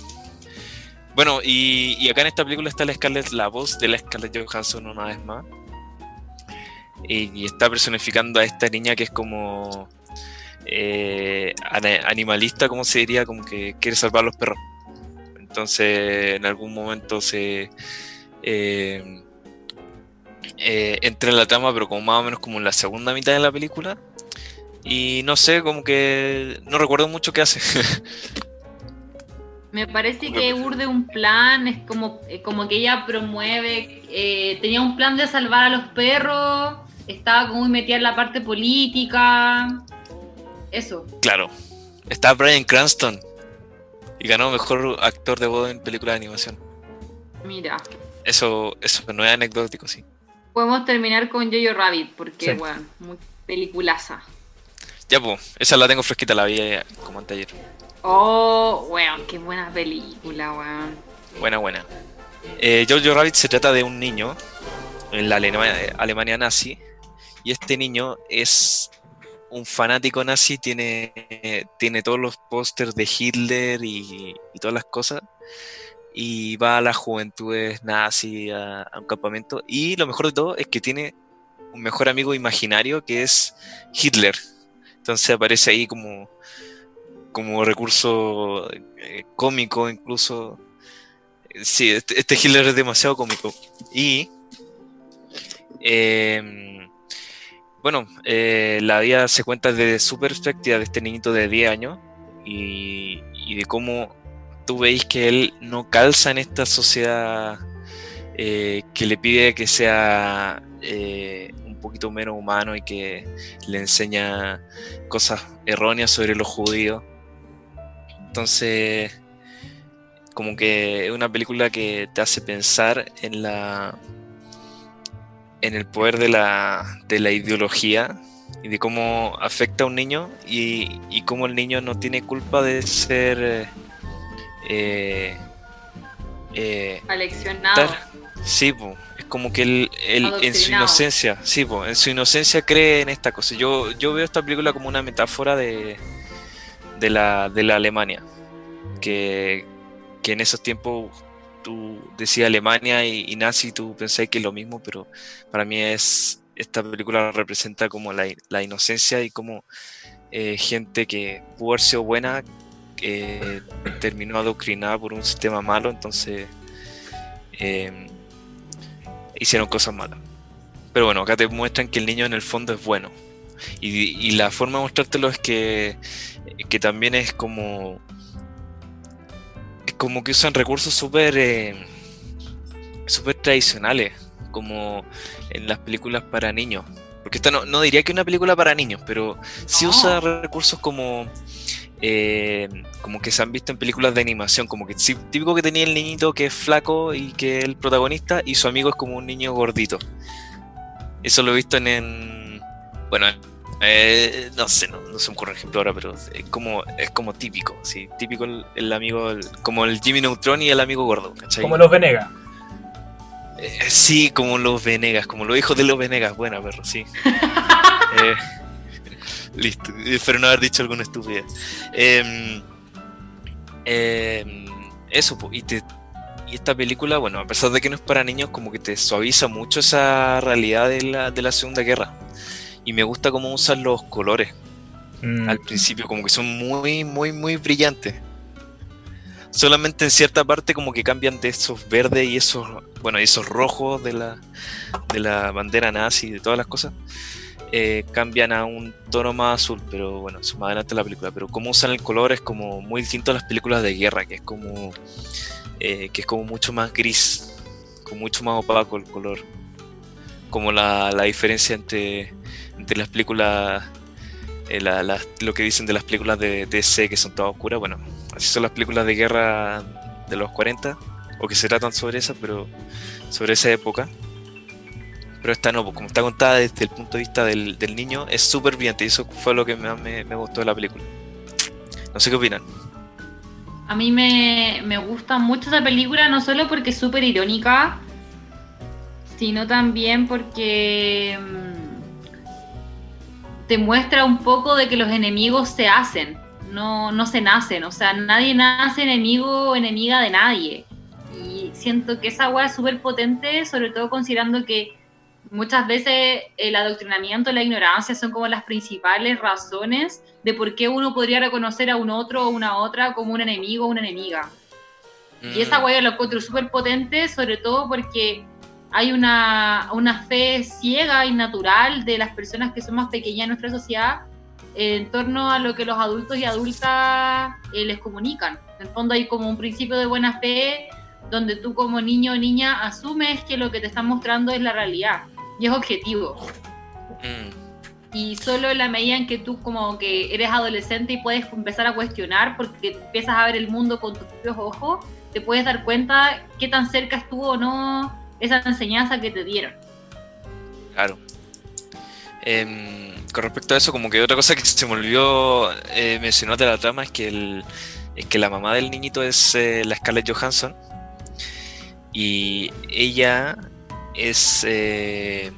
Bueno, y, y acá en esta película está la Scarlett, la voz de la Scarlett Johansson una vez más. Y, y está personificando a esta niña que es como eh, animalista, como se diría, como que quiere salvar a los perros. Entonces, en algún momento se eh, eh, entra en la trama, pero como más o menos como en la segunda mitad de la película. Y no sé, como que no recuerdo mucho qué hace. Me parece que urde un plan, es como, eh, como que ella promueve, eh, tenía un plan de salvar a los perros, estaba como muy metida en la parte política, eso. claro, está Brian Cranston y ganó mejor actor de voz en película de animación. Mira, Eso, eso no es anecdótico, sí. podemos terminar con Jojo Rabbit, porque, Sí. bueno, muy peliculaza. Ya, pues, esa la tengo fresquita, la vi eh, como anteayer. Oh, weón, qué buena película, weón. Buena, buena. Eh, Jojo Rabbit se trata de un niño en la Alemania, Alemania nazi y este niño es un fanático nazi, tiene, tiene todos los pósters de Hitler y, y todas las cosas y va a las juventudes nazi a, un campamento y lo mejor de todo es que tiene un mejor amigo imaginario que es Hitler. Entonces aparece ahí como, como recurso eh, cómico incluso. Sí, este, este Hitler es demasiado cómico. Y. eh, bueno, eh, la vida se cuenta desde su perspectiva de este niñito de 10 años y, de cómo tú veis que él no calza en esta sociedad eh, que le pide que sea eh, un poquito menos humano y que le enseña cosas erróneas sobre los judíos. Entonces, como que es una película que te hace pensar en la en el poder de la, de la ideología y de cómo afecta a un niño y, y cómo el niño no tiene culpa de ser eh, eh, Aleccionado. Sí, po, es como que él, él en su inocencia, sí, po, en su inocencia cree en esta cosa. Yo, yo veo esta película como una metáfora de, de, la, de la Alemania, que, que en esos tiempos tú decías Alemania y, nazi, tú pensáis que es lo mismo, pero para mí es esta película representa como la, la inocencia y como eh, gente que pudo haber sido buena eh, terminó adoctrinada por un sistema malo, entonces eh, hicieron cosas malas. Pero bueno, acá te muestran que el niño en el fondo es bueno. Y, la forma de mostrártelo es que, que también es como. Es como que usan recursos súper. eh, súper tradicionales. Como en las películas para niños. Porque esta no, no diría que es una película para niños, pero sí No. usa recursos como. eh, como que se han visto en películas de animación, como que sí, típico que tenía el niñito que es flaco y que es el protagonista y su amigo es como un niño gordito. Eso lo he visto en, en- bueno, eh, no sé, no, no se me ocurre ejemplo ahora, pero es como, es como típico, sí, típico el, el amigo, el- como el Jimmy Neutron y el amigo gordo, ¿cachai? Como los Venegas. Eh, sí, como los Venegas, como los hijos de los Venegas, buena perro, sí. Eh, listo, espero no haber dicho alguna estupidez. Em, em, eso, y, te- y esta película, bueno, a pesar de que no es para niños, como que te suaviza mucho esa realidad de la, de la Segunda Guerra. Y me gusta cómo usan los colores Mm, al principio, como que son muy, muy, muy brillantes. Solamente en cierta parte como que cambian de esos verdes y esos, bueno, esos rojos de la, de la bandera nazi de todas las cosas, eh, cambian a un tono más azul, pero bueno, eso más adelante la película. Pero como usan el color es como muy distinto a las películas de guerra, que es como, eh, que es como mucho más gris, con mucho más opaco el color. Como la, la diferencia entre, entre las películas eh, lo que dicen de las películas de DC que son todas oscuras, bueno, así son las películas de guerra de los 40 o que se tratan sobre esa, pero sobre esa época. Pero esta no, pues, como está contada desde el punto de vista del, niño, es súper brillante y eso fue lo que más me, gustó de la película. No sé qué opinan. A mí me, me gusta mucho esa película, no solo porque es súper irónica, sino también porque mm, te muestra un poco de que los enemigos se hacen, no, no se nacen, o sea, nadie nace enemigo o enemiga de nadie. Y siento que esa agua es súper potente, sobre todo considerando que muchas veces el adoctrinamiento y la ignorancia son como las principales razones de por qué uno podría reconocer a un otro o una otra como un enemigo o una enemiga. Y esa mm. huella lo encuentro súper potente, sobre todo porque hay una, una, fe ciega y natural de las personas que son más pequeñas en nuestra sociedad en torno a lo que los adultos y adultas eh, les comunican. En el fondo hay como un principio de buena fe donde tú como niño o niña asumes que lo que te están mostrando es la realidad y es objetivo. Mm. Y solo en la medida en que tú como que eres adolescente y puedes empezar a cuestionar porque empiezas a ver el mundo con tus propios ojos, te puedes dar cuenta qué tan cerca estuvo o no esa enseñanza que te dieron. Claro. Em, con respecto a eso, como que otra cosa que se me olvidó eh, mencionar de la trama es que, el, es que la mamá del niñito es eh, la Scarlett Johansson. Y ella es. Eh,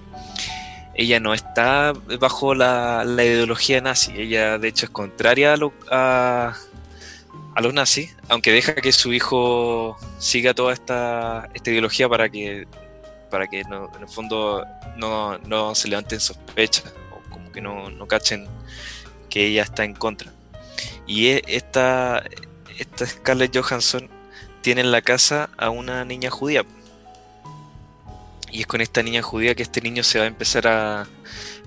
ella no está bajo la, ideología nazi. Ella, de hecho, es contraria a, a los nazis, aunque deja que su hijo siga toda esta, esta ideología para que, para que no, en el fondo no, no, se levanten sospechas o como que no, no, cachen que ella está en contra. Y e, esta, esta Scarlett Johansson tiene en la casa a una niña judía. Y es con esta niña judía que este niño se va a empezar a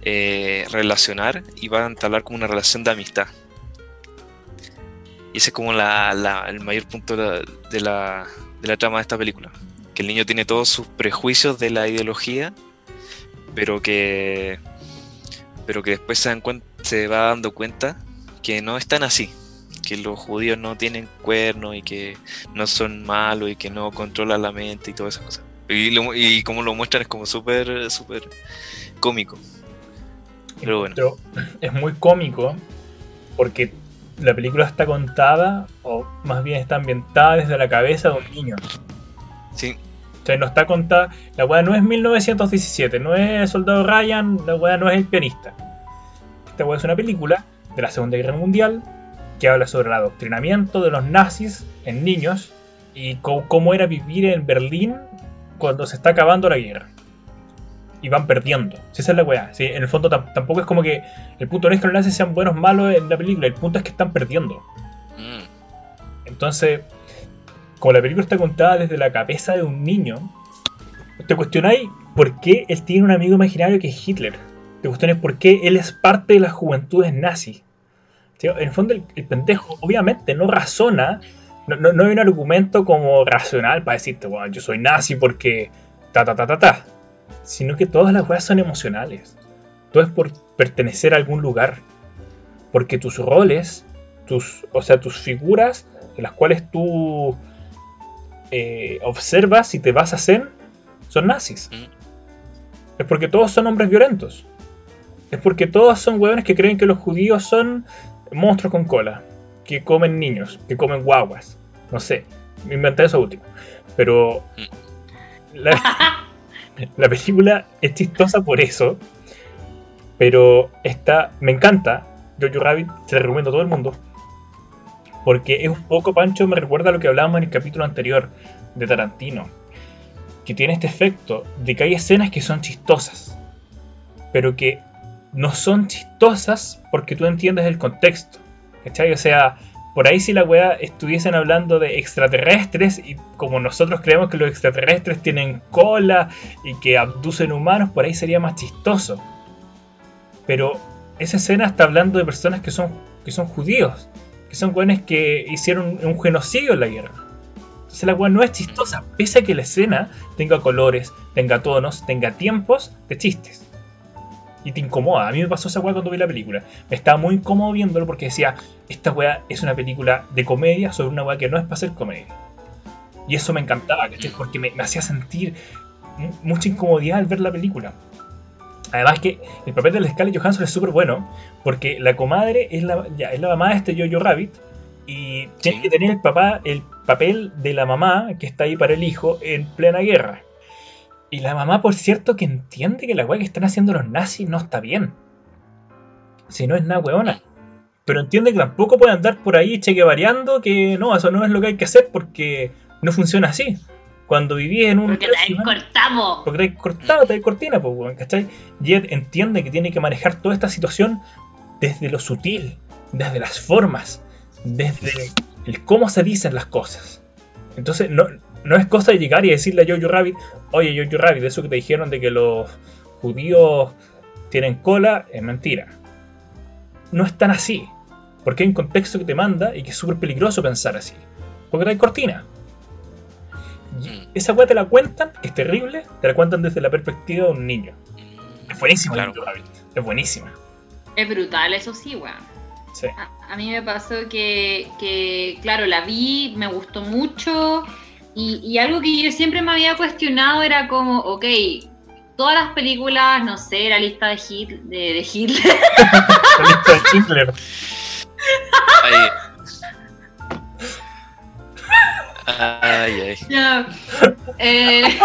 eh, relacionar y va a entablar como una relación de amistad. Y ese es como el mayor punto de la, trama de esta película. Que el niño tiene todos sus prejuicios de la ideología, pero que, pero que después se, se va dando cuenta que no están así. Que los judíos no tienen cuernos y que no son malos y que no controlan la mente y todas esas cosas. Y, y como lo muestran es como súper, súper cómico. Pero bueno. Es muy cómico porque la película está contada, o más bien está ambientada desde la cabeza de un niño. Sí. O sea, no está contada. La weá no es 1917, no es Soldado Ryan, la weá no es el pianista. Esta weá es una película de la Segunda Guerra Mundial que habla sobre el adoctrinamiento de los nazis en niños y cómo era vivir en Berlín cuando se está acabando la guerra y van perdiendo. Si esa es la weá. ¿sí? En el fondo tampoco es como que el punto no es que los nazis sean buenos o malos en la película, el punto es que están perdiendo. Mm. Entonces, como la película está contada desde la cabeza de un niño, te cuestionáis por qué él tiene un amigo imaginario que es Hitler. Te cuestionáis por qué él es parte de las juventudes En el fondo, el, pendejo obviamente no razona, no, no, hay un argumento como racional para decirte, bueno, yo soy nazi porque ta ta ta ta ta sino que todas las weas son emocionales. Todo es por pertenecer a algún lugar. Porque tus roles, tus, o sea, tus figuras en las cuales tú eh, observas y te vas a hacer, son nazis. Mm. Es porque todos son hombres violentos. Es porque todos son hueones que creen que los judíos son monstruos con cola, que comen niños, que comen guaguas. No sé, me inventé eso último. Pero. La película es chistosa por eso, pero está, me encanta. Jojo Rabbit se la recomiendo a todo el mundo. Porque es un poco, Pancho, me recuerda a lo que hablábamos en el capítulo anterior de Tarantino. Que tiene este efecto de que hay escenas que son chistosas, pero que no son chistosas porque tú entiendes el contexto. ¿Cachai? O sea, por ahí si la weá estuviesen hablando de extraterrestres y como nosotros creemos que los extraterrestres tienen cola y que abducen humanos, por ahí sería más chistoso. Pero esa escena está hablando de personas que son, que son judíos, que son weones que hicieron un genocidio en la guerra. Entonces la weá no es chistosa, pese a que la escena tenga colores, tenga tonos, tenga tiempos de chistes y te incomoda. A mí me pasó esa weá cuando vi la película. Me estaba muy incómodo viéndolo porque decía, esta weá es una película de comedia sobre una weá que no es para hacer comedia. Y eso me encantaba, ¿cachai? Porque me, me hacía sentir mu- mucha incomodidad al ver la película. Además que el papel de la Scarlett Johansson es súper bueno, porque la comadre es la, ya, es la mamá de este Jojo Rabbit, y tiene Sí. que tener el, papá, el papel de la mamá que está ahí para el hijo en plena guerra. Y la mamá, por cierto, que entiende que la weá que están haciendo los nazis no está bien. Si no es nada weona. Pero entiende que tampoco puede andar por ahí chequevareando que no, eso no es lo que hay que hacer porque no funciona así. Cuando viví en un Porque la régimen- cortamos. porque te cortado, te cortina, pues, weón, ¿cachai? Y él entiende que tiene que manejar toda esta situación desde lo sutil, desde las formas, desde el cómo se dicen las cosas. Entonces, no, no es cosa de llegar y decirle a Jojo Rabbit, oye, Jojo Rabbit, eso que te dijeron de que los judíos tienen cola, es mentira. No es tan así. Porque hay un contexto que te manda y que es súper peligroso pensar así. Porque hay cortina. Y Mm. esa weá te la cuentan, que es terrible, te la cuentan desde la perspectiva de un niño. Es buenísima Claro. Jojo Rabbit. Es buenísima. Es brutal, eso sí, weón. Sí. A, a mí me pasó que, que, claro, la vi, me gustó mucho. Y, y algo que yo siempre me había cuestionado era como, ok, todas las películas, no sé, la lista de, Hit, de, de Hitler. La lista de Schindler. Ay. Ay, ay. Ya. Eh,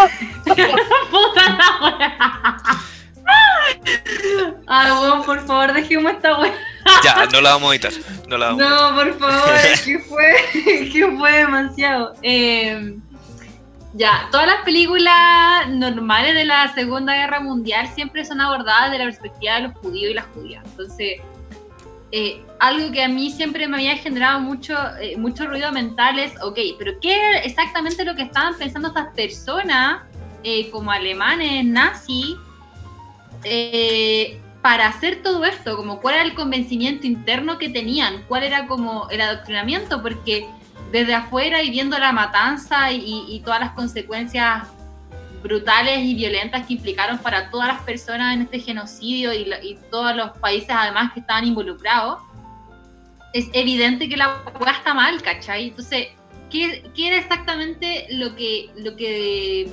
puta la wea. Ay, weón, por favor, dejemos esta wea. Ya, no la vamos a editar. No la vamos a No, por favor, que fue, que fue demasiado. Eh, ya, todas las películas normales de la Segunda Guerra Mundial siempre son abordadas de la perspectiva de los judíos y las judías. Entonces, eh, algo que a mí siempre me había generado mucho, eh, mucho ruido mental es, ok, pero ¿qué era exactamente lo que estaban pensando estas personas eh, como alemanes, nazis, eh, para hacer todo esto? Como cuál era el convencimiento interno que tenían, cuál era como el adoctrinamiento, porque desde afuera y viendo la matanza y, y todas las consecuencias brutales y violentas que implicaron para todas las personas en este genocidio y, y todos los países además que estaban involucrados, es evidente que la hueá está mal, ¿cachai? Entonces, ¿qué, qué era exactamente lo que, lo que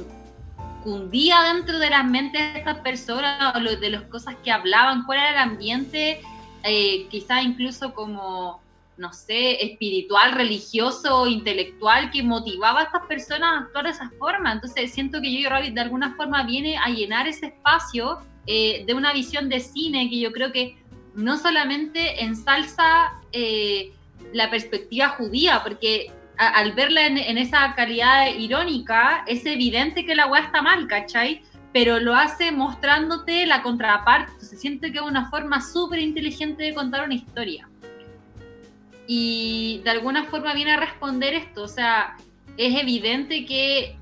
cundía dentro de las mentes de estas personas o lo- de las cosas que hablaban? ¿Cuál era el ambiente, eh, quizás incluso como no sé, espiritual, religioso, intelectual que motivaba a estas personas a actuar de esa forma. Entonces siento que Jojo Rabbit de alguna forma viene a llenar ese espacio eh, de una visión de cine que yo creo que no solamente ensalza eh, la perspectiva judía, porque al verla en, esa calidad irónica, es evidente que la weá está mal, ¿cachai? Pero lo hace mostrándote la contraparte. Entonces siento que es una forma súper inteligente de contar una historia y de alguna forma viene a responder esto. O sea, es evidente que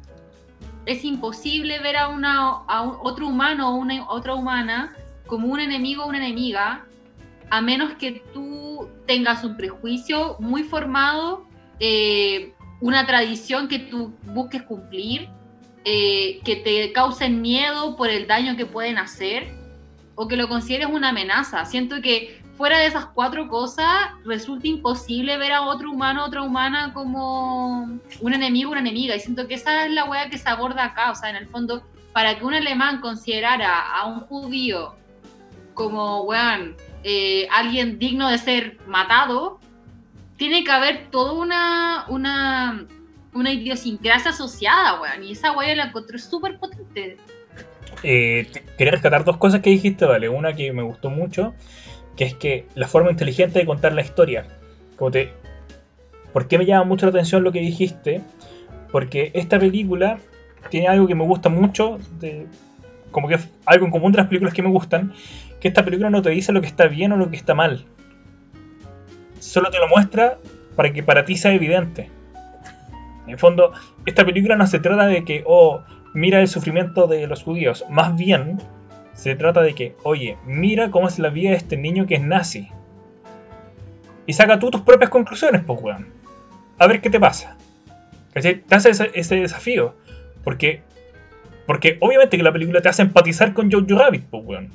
es imposible ver a, una, a otro humano o una otra humana como un enemigo o una enemiga, a menos que tú tengas un prejuicio muy formado, eh, una tradición que tú busques cumplir, eh, que te causen miedo por el daño que pueden hacer, o que lo consideres una amenaza. Siento que fuera de esas cuatro cosas, resulta imposible ver a otro humano, otra humana como un enemigo, una enemiga. Y siento que esa es la wea que se aborda acá. O sea, en el fondo, para que un alemán considerara a un judío como, weón, eh, alguien digno de ser matado, tiene que haber toda una, una, una idiosincrasia asociada, weón. Y esa wea la encontré súper potente. Eh, quería rescatar dos cosas que dijiste, vale. Una que me gustó mucho, que es que la forma inteligente de contar la historia. Como ¿Por qué me llama mucho la atención lo que dijiste? Porque esta película tiene algo que me gusta mucho, de- como que es algo en común de las películas que me gustan, que esta película no te dice lo que está bien o lo que está mal. Solo te lo muestra para que para ti sea evidente. En fondo, esta película no se trata de que, oh, mira el sufrimiento de los judíos. Más bien, se trata de que, oye, mira cómo es la vida de este niño que es nazi. Y saca tú tus propias conclusiones, pues, weón. A ver qué te pasa. ¿Cachai? Te hace ese, ese desafío. Porque, porque obviamente que la película te hace empatizar con Jojo Rabbit, pues, weón.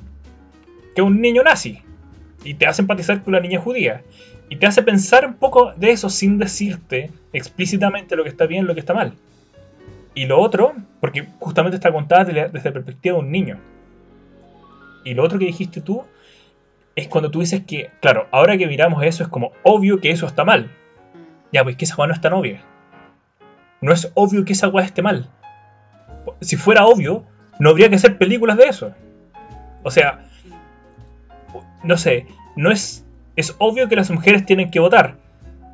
Que es un niño nazi. Y te hace empatizar con la niña judía. Y te hace pensar un poco de eso sin decirte explícitamente lo que está bien lo que está mal. Y lo otro, porque justamente está contada desde la perspectiva de un niño. Y lo otro que dijiste tú es cuando tú dices que, claro, ahora que miramos eso es como obvio que eso está mal. Ya, pues que esa weá no es tan obvia. No es obvio que esa weá esté mal. Si fuera obvio, no habría que hacer películas de eso. O sea, no sé, no es. Es obvio que las mujeres tienen que votar.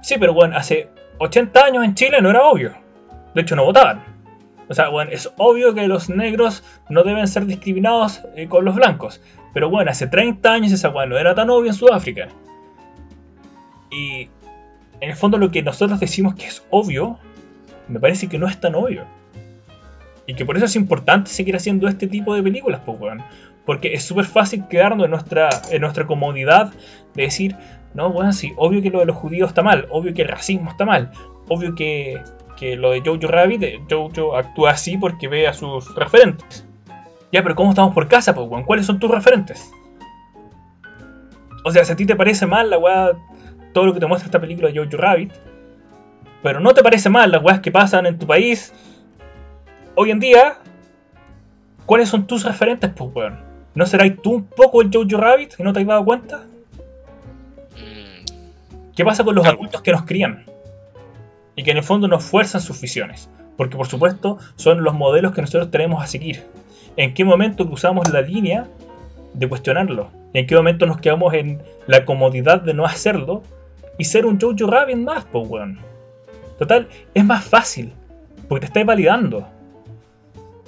Sí, pero bueno, hace 80 años en Chile no era obvio. De hecho, no votaban. O sea, bueno, es obvio que los negros no deben ser discriminados eh, con los blancos. Pero bueno, hace 30 años esa weá no era tan obvio en Sudáfrica. Y en el fondo lo que nosotros decimos que es obvio, me parece que no es tan obvio. Y que por eso es importante seguir haciendo este tipo de películas, pues. Porque es súper fácil quedarnos en nuestra, en nuestra comodidad de decir, no, bueno, sí, obvio que lo de los judíos está mal, obvio que el racismo está mal, obvio que, que lo de Jojo Rabbit, eh, Jojo actúa así porque ve a sus referentes. Ya, pero ¿cómo estamos por casa, pues, weón? ¿Cuáles son tus referentes? O sea, si a ti te parece mal la weá, todo lo que te muestra esta película de Jojo Rabbit, pero no te parece mal las weas que pasan en tu país hoy en día, ¿cuáles son tus referentes, pues, weón? ¿No serás tú un poco el Jojo Rabbit y no te has dado cuenta? Mm, ¿Qué pasa con los adultos que nos crían? Y que en el fondo nos fuerzan sus visiones. Porque por supuesto son los modelos que nosotros tenemos a seguir. ¿En qué momento cruzamos la línea de cuestionarlo? ¿Y en qué momento nos quedamos en la comodidad de no hacerlo? Y ser un Jojo Rabbit más, pues weón. Total, es más fácil. Porque te estáis validando.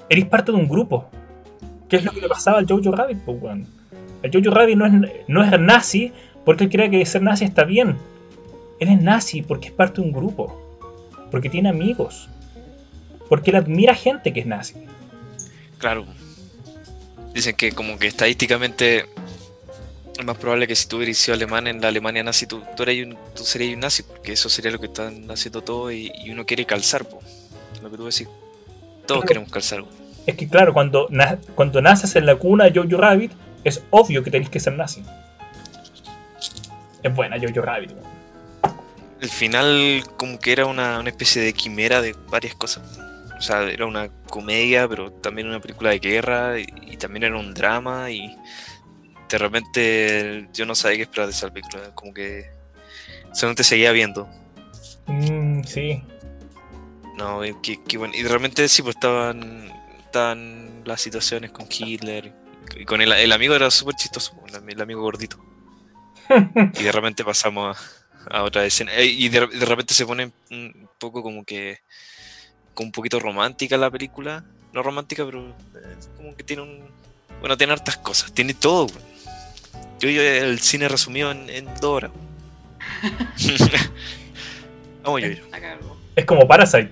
Eres parte de un grupo. ¿Qué es lo que le pasaba al Jojo Rabbit, pues weón? El Jojo Rabbit no es, no es nazi porque él cree que ser nazi está bien. Él es nazi porque es parte de un grupo. Porque tiene amigos. Porque él admira gente que es nazi. claro. Dicen que como que estadísticamente es más probable que si tú hubieras sido alemán en la Alemania nazi, tú, tú, un, tú serías un nazi, porque eso sería lo que están haciendo todos y, y uno quiere calzar, po. lo que tú decís. Todos queremos calzar. po. Es que claro, cuando, na- cuando naces en la cuna de Jojo Rabbit, es obvio que tenés que ser nazi. Es buena Jojo Rabbit. weón. El final como que era una, una especie de quimera de varias cosas. O sea, era una comedia, pero también una película de guerra y, y también era un drama y de repente yo no sabía qué esperar de esa película. Como que solamente seguía viendo. Mm, sí. No, qué, qué bueno. Y realmente sí, pues estaban, estaban las situaciones con Hitler. Y con el, el amigo era súper chistoso, el, el amigo gordito. Y de repente pasamos a, a otra escena. Eh, Y de, de repente se pone un poco como que. como un poquito romántica la película. No romántica, pero eh, como que tiene un. Bueno, tiene hartas cosas. Tiene todo. Yo yo el cine resumido en, en dos horas. Vamos, yo, yo. Es como Parasite.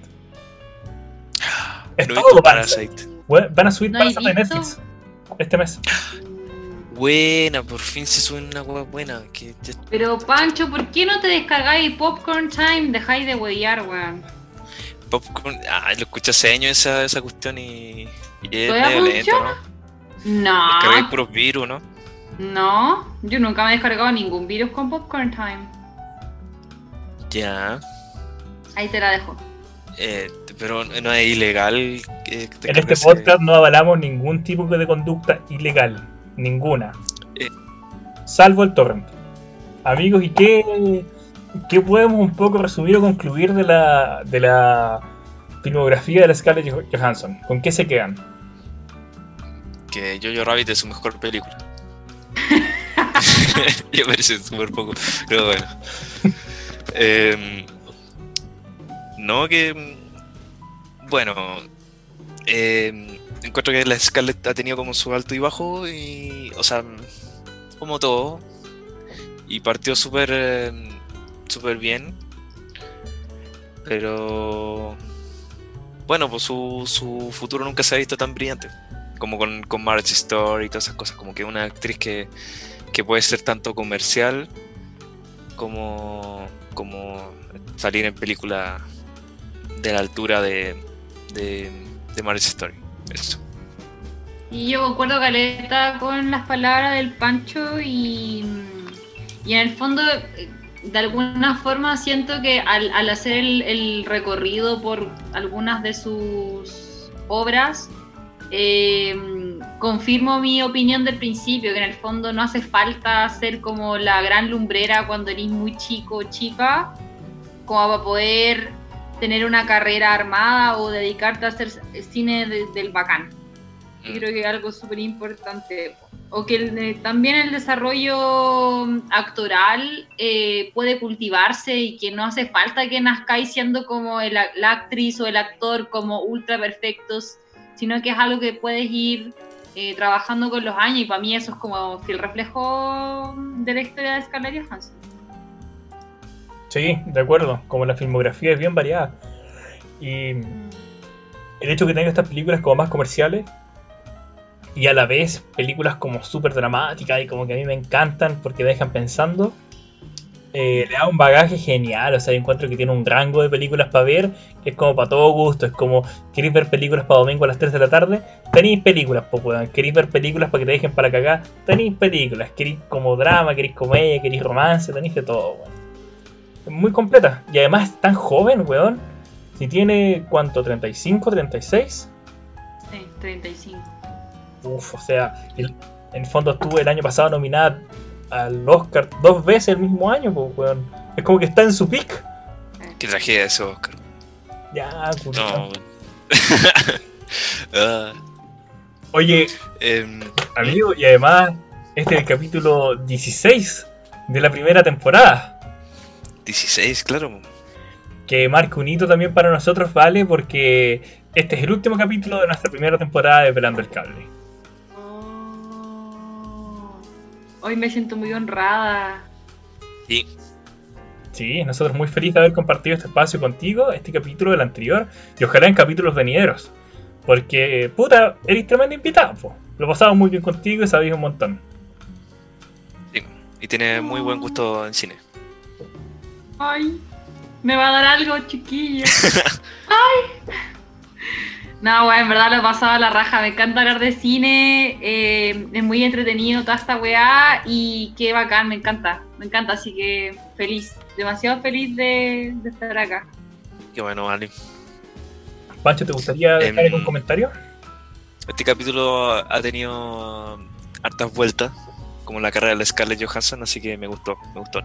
Es No todo Parasite. Van a subir ¿No Parasite visto? Netflix. Este mes. Buena, por fin se sube una hueá buena. Que ya- Pero Pancho, ¿por qué no te descargáis Popcorn Time? Dejáis de huevear, weón. Popcorn. Ah, lo escuché hace años esa, esa cuestión y. y es ¿Todavía medio lento, funciona? ¿no? Descargáis No, puros virus, ¿no? no, yo nunca me he descargado ningún virus con Popcorn Time. Ya. Ahí te la dejo. Eh, pero no es ilegal. eh, En este podcast no avalamos ningún tipo de conducta ilegal. Ninguna. Eh. Salvo el torrent. Amigos, ¿y qué, qué podemos un poco resumir o concluir de la, de la filmografía de la Scarlett Jo- Johansson? ¿Con qué se quedan? Que Jojo Rabbit es su mejor película. y aparece súper poco. Pero bueno. Em, no, que. Bueno. em, encuentro que la Scarlett ha tenido como su alto y bajo. Y. O sea. Como todo. Y partió súper. em, súper bien. Pero. Bueno, pues su, su futuro nunca se ha visto tan brillante como con, con Marriage Story y todas esas cosas, como que una actriz que, que puede ser tanto comercial como, como salir en película de la altura de, de, de Story. Eso. Y yo concuerdo, Caleta, con las palabras del Pancho y, y en el fondo, de alguna forma siento que al, al hacer el, el recorrido por algunas de sus obras, eh, confirmo mi opinión del principio, que en el fondo no hace falta ser como la gran lumbrera cuando eres muy chico o chica, como para poder tener una carrera armada o dedicarte a hacer cine de- del bacán. Yo creo que es algo súper importante. O que el- eh, también el desarrollo actoral eh, puede cultivarse y que no hace falta que nazcáis siendo como el la actriz o el actor como ultra perfectos, sino que es algo que puedes ir eh, trabajando con los años y para mí eso es como fiel reflejo de la historia de Scarlett Johansson. Sí, de acuerdo. Como la filmografía es bien variada. Y el hecho que tenga estas películas como más comerciales y a la vez películas como súper dramáticas y como que a mí me encantan porque dejan pensando, eh, le da un bagaje genial. O sea, yo encuentro que tiene un rango de películas para ver que es como para todo gusto. Es como, ¿queréis ver películas para domingo a las 3 de la tarde? Tenéis películas, weón. ¿Queréis ver películas para que te dejen para cagar? Tenéis películas. ¿Queréis como drama? ¿Queréis comedia? ¿Queréis romance? Tenéis de todo. Muy completa. Y además es tan joven, weón. Si tiene, ¿cuánto? ¿35? ¿36? Sí, 35. Uf, o sea, el- en fondo estuve el año pasado nominada al Oscar dos veces el mismo año, pues, weón. Es como que está en su pick. Qué tragedia ese Oscar. Ya. No, bueno. Ah, Oye, em, amigo, y además, este es el capítulo 16 de la primera temporada. 16, claro. Que marca un hito también para nosotros, ¿vale? Porque este es el último capítulo de nuestra primera temporada de Pelando el Cable. Oh. Hoy me siento muy honrada. Y Sí, nosotros muy felices de haber compartido este espacio contigo, este capítulo del anterior, y ojalá en capítulos venideros. Porque, puta, eres tremendo invitado, po. Lo pasamos muy bien contigo y sabéis un montón. Sí, y tiene muy buen gusto en cine. Ay, me va a dar algo, chiquillo. Ay. No, weá, en verdad lo he pasado a la raja. Me encanta hablar de cine. eh, es muy entretenido toda esta weá. Y qué bacán, me encanta. Me encanta, así que feliz. Demasiado feliz de, de estar acá. Qué bueno, vale. Pancho, ¿te gustaría dejar Em, algún comentario? Este capítulo ha tenido hartas vueltas, como la carrera de la Scarlett Johansson, así que me gustó, me gustó.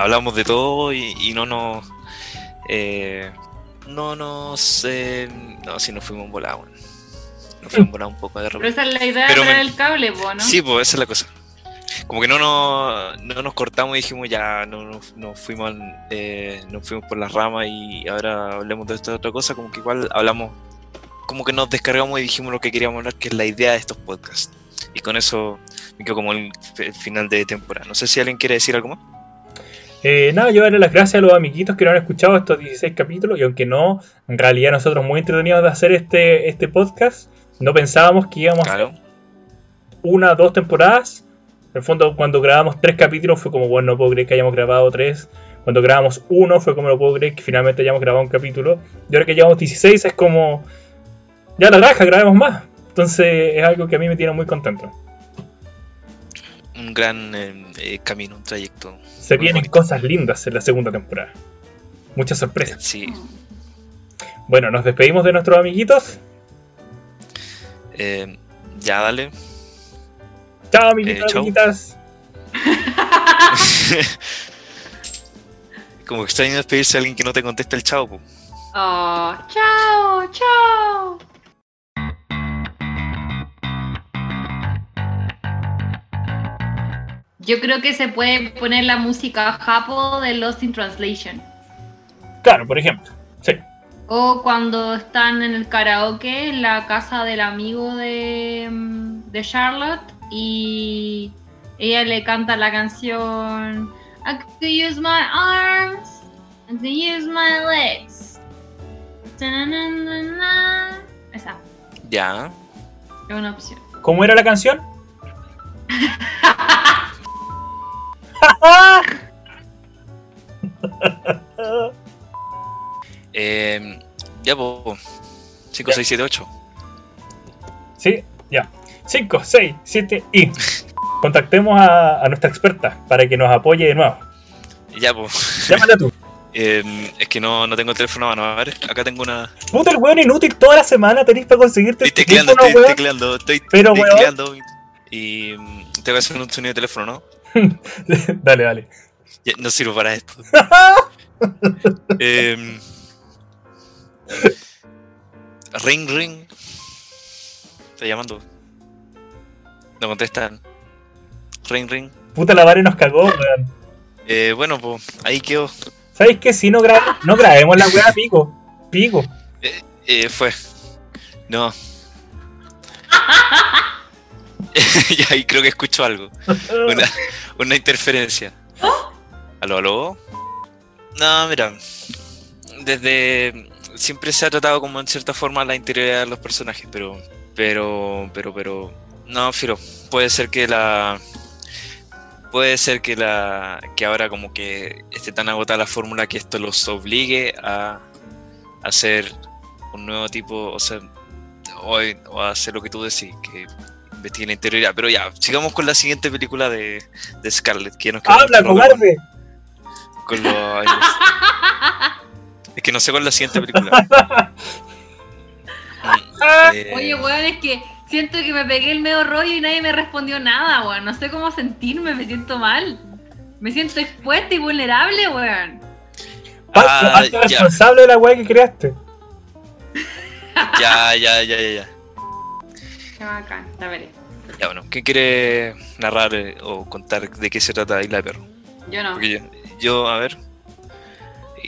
Hablamos de todo y, y no nos... eh, no nos... eh, no, si nos fuimos volados. Nos fuimos volados un poco de Pero repente. esa es la idea Pero de me- traer el cable, ¿no? Sí, pues esa es la cosa. Como que no nos, no nos cortamos y dijimos ya, no, nos- nos fuimos eh, nos fuimos por las ramas y ahora hablemos de esta otra cosa, como que igual hablamos, como que nos descargamos y dijimos lo que queríamos hablar, que es la idea de estos podcasts. Y con eso me quedo como el, el final de temporada. No sé si alguien quiere decir algo más. Eh, nada, yo darle las gracias a los amiguitos que no han escuchado estos 16 capítulos. Y aunque no, en realidad nosotros muy entretenidos de hacer este, este podcast. No pensábamos que íbamos Claro. una o dos temporadas. En el fondo, cuando grabamos tres capítulos fue como, bueno, no puedo creer que hayamos grabado tres. Cuando grabamos uno fue como, no puedo creer que finalmente hayamos grabado un capítulo. Y ahora que llevamos 16 es como, ya la raja, grabemos más. Entonces es algo que a mí me tiene muy contento. Un gran eh, eh, camino, un trayecto. Se Muy vienen bonito. cosas lindas en la segunda temporada. Muchas sorpresas. sí. Bueno, nos despedimos de nuestros amiguitos. Eh, ya, dale. Chao, amiguitos, Eh, chao. amiguitas. como que extraño despedirse de alguien que no te contesta el chavo. po. Oh, chao, chao. Yo creo que se puede poner la música Japo de Lost in Translation. Claro, por ejemplo. Sí. O cuando están en el karaoke en la casa del amigo de, mm, de Charlotte y ella le canta la canción I could use my arms, I could use my legs. Esa Ya. es una opción. ¿Cómo era la canción? Eh, ya, pues. 5, Ya. 6, 7, 8. Sí, ya. 5, 6, 7 y. Contactemos a, a nuestra experta para que nos apoye de nuevo. Ya, pues. Llámala tú. Eh, es que no, no tengo el teléfono a mano. A ver, acá tengo una. Puta, el weón inútil toda la semana tenés para conseguirte Estoy tecleando, teléfono, estoy weón. tecleando, estoy Pero, weón. tecleando. Y mm, te voy a hacer un sonido de teléfono, ¿no? dale, dale. Ya, no sirvo para esto. Em, ring, ring. Está llamando. No contestan. Ring, ring. Puta, la Vare nos cagó, weón. Eh, bueno, pues ahí quedó. ¿Sabes qué? Si no, gra no grabemos la weá, pico. Pico. Eh, fue. No. ya ahí creo que escucho algo. Una, una interferencia. ¿Aló, aló? No, mira. Desde. Siempre se ha tratado como en cierta forma la interioridad de los personajes, pero. Pero. Pero, pero. No, Firo. Puede ser que la. Puede ser que la. que ahora como que esté tan agotada la fórmula que esto los obligue a hacer un nuevo tipo, o sea, o, o a hacer lo que tú decís, que investigue la interioridad. Pero ya, sigamos con la siguiente película de, de Scarlett, que nos quedamos ¡Habla, con- cobarde! con los Es que no sé cuál es la siguiente película. Mm, eh, Oye, weón, es que siento que me pegué el medio rollo y nadie me respondió nada, weón. No sé cómo sentirme, me siento mal. Me siento expuesta y vulnerable, weón. Ah, responsable de la weá que creaste. ya, ya, ya, ya, ya. Qué bacán, la veré. Ya, bueno, ¿quién quiere narrar eh, o contar de qué se trata Isla de Perro? Yo no. Porque yo, yo, a ver.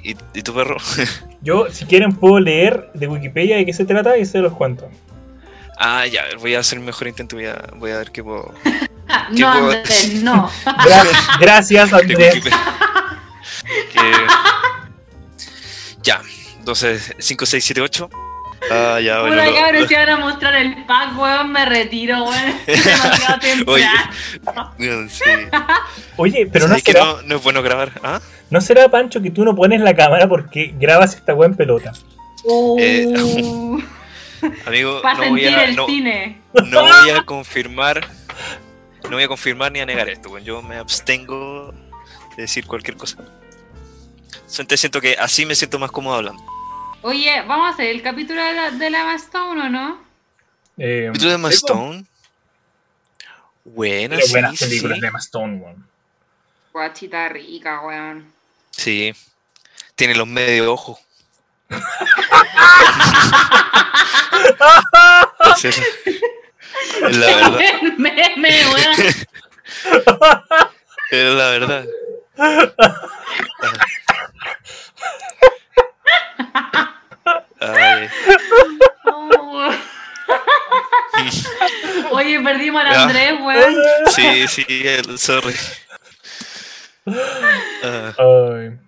¿Y, y tu perro? Yo, si quieren, puedo leer de Wikipedia de qué se trata y se los cuento. ah, ya, a ver, voy a hacer mi mejor intento, voy a, voy a ver qué puedo. ¿Qué no, puedo Andrés, no. Gra- gracias, de Andrés. Que- Ya, 12, 5, 6, 7, 8. Ah, ya, bueno. Cabra lo- si van a mostrar el pack, weón, me retiro, weón. Es demasiado Oye. temprano. Sí. Oye, pero no ¿Sabes que será, no, no es bueno grabar? ¿Ah? ¿no será, Pancho, que tú no pones la cámara porque grabas esta weá en pelota? Eh, Uh, Amigo, Para no voy, a, el no, cine. no voy a confirmar. No voy a confirmar ni a negar esto, weón. Yo me abstengo de decir cualquier cosa. Siento- Siento que así me siento más cómodo hablando. Oye, ¿vamos a hacer el capítulo de la, de la Emma Stone o no? Eh, ¿Capítulo de Emma sí, Stone? Buena, Pero sí, buenas películas sí. de Emma Stone, weón. Guachita rica, weón. Sí. Tiene los medio ojos. Sí, la verdad. Meme, weón. Es la verdad. Ay, Oh. Oye, perdimos al. Andrés, weón. sí, sí, el- sorry. Ah, Ay,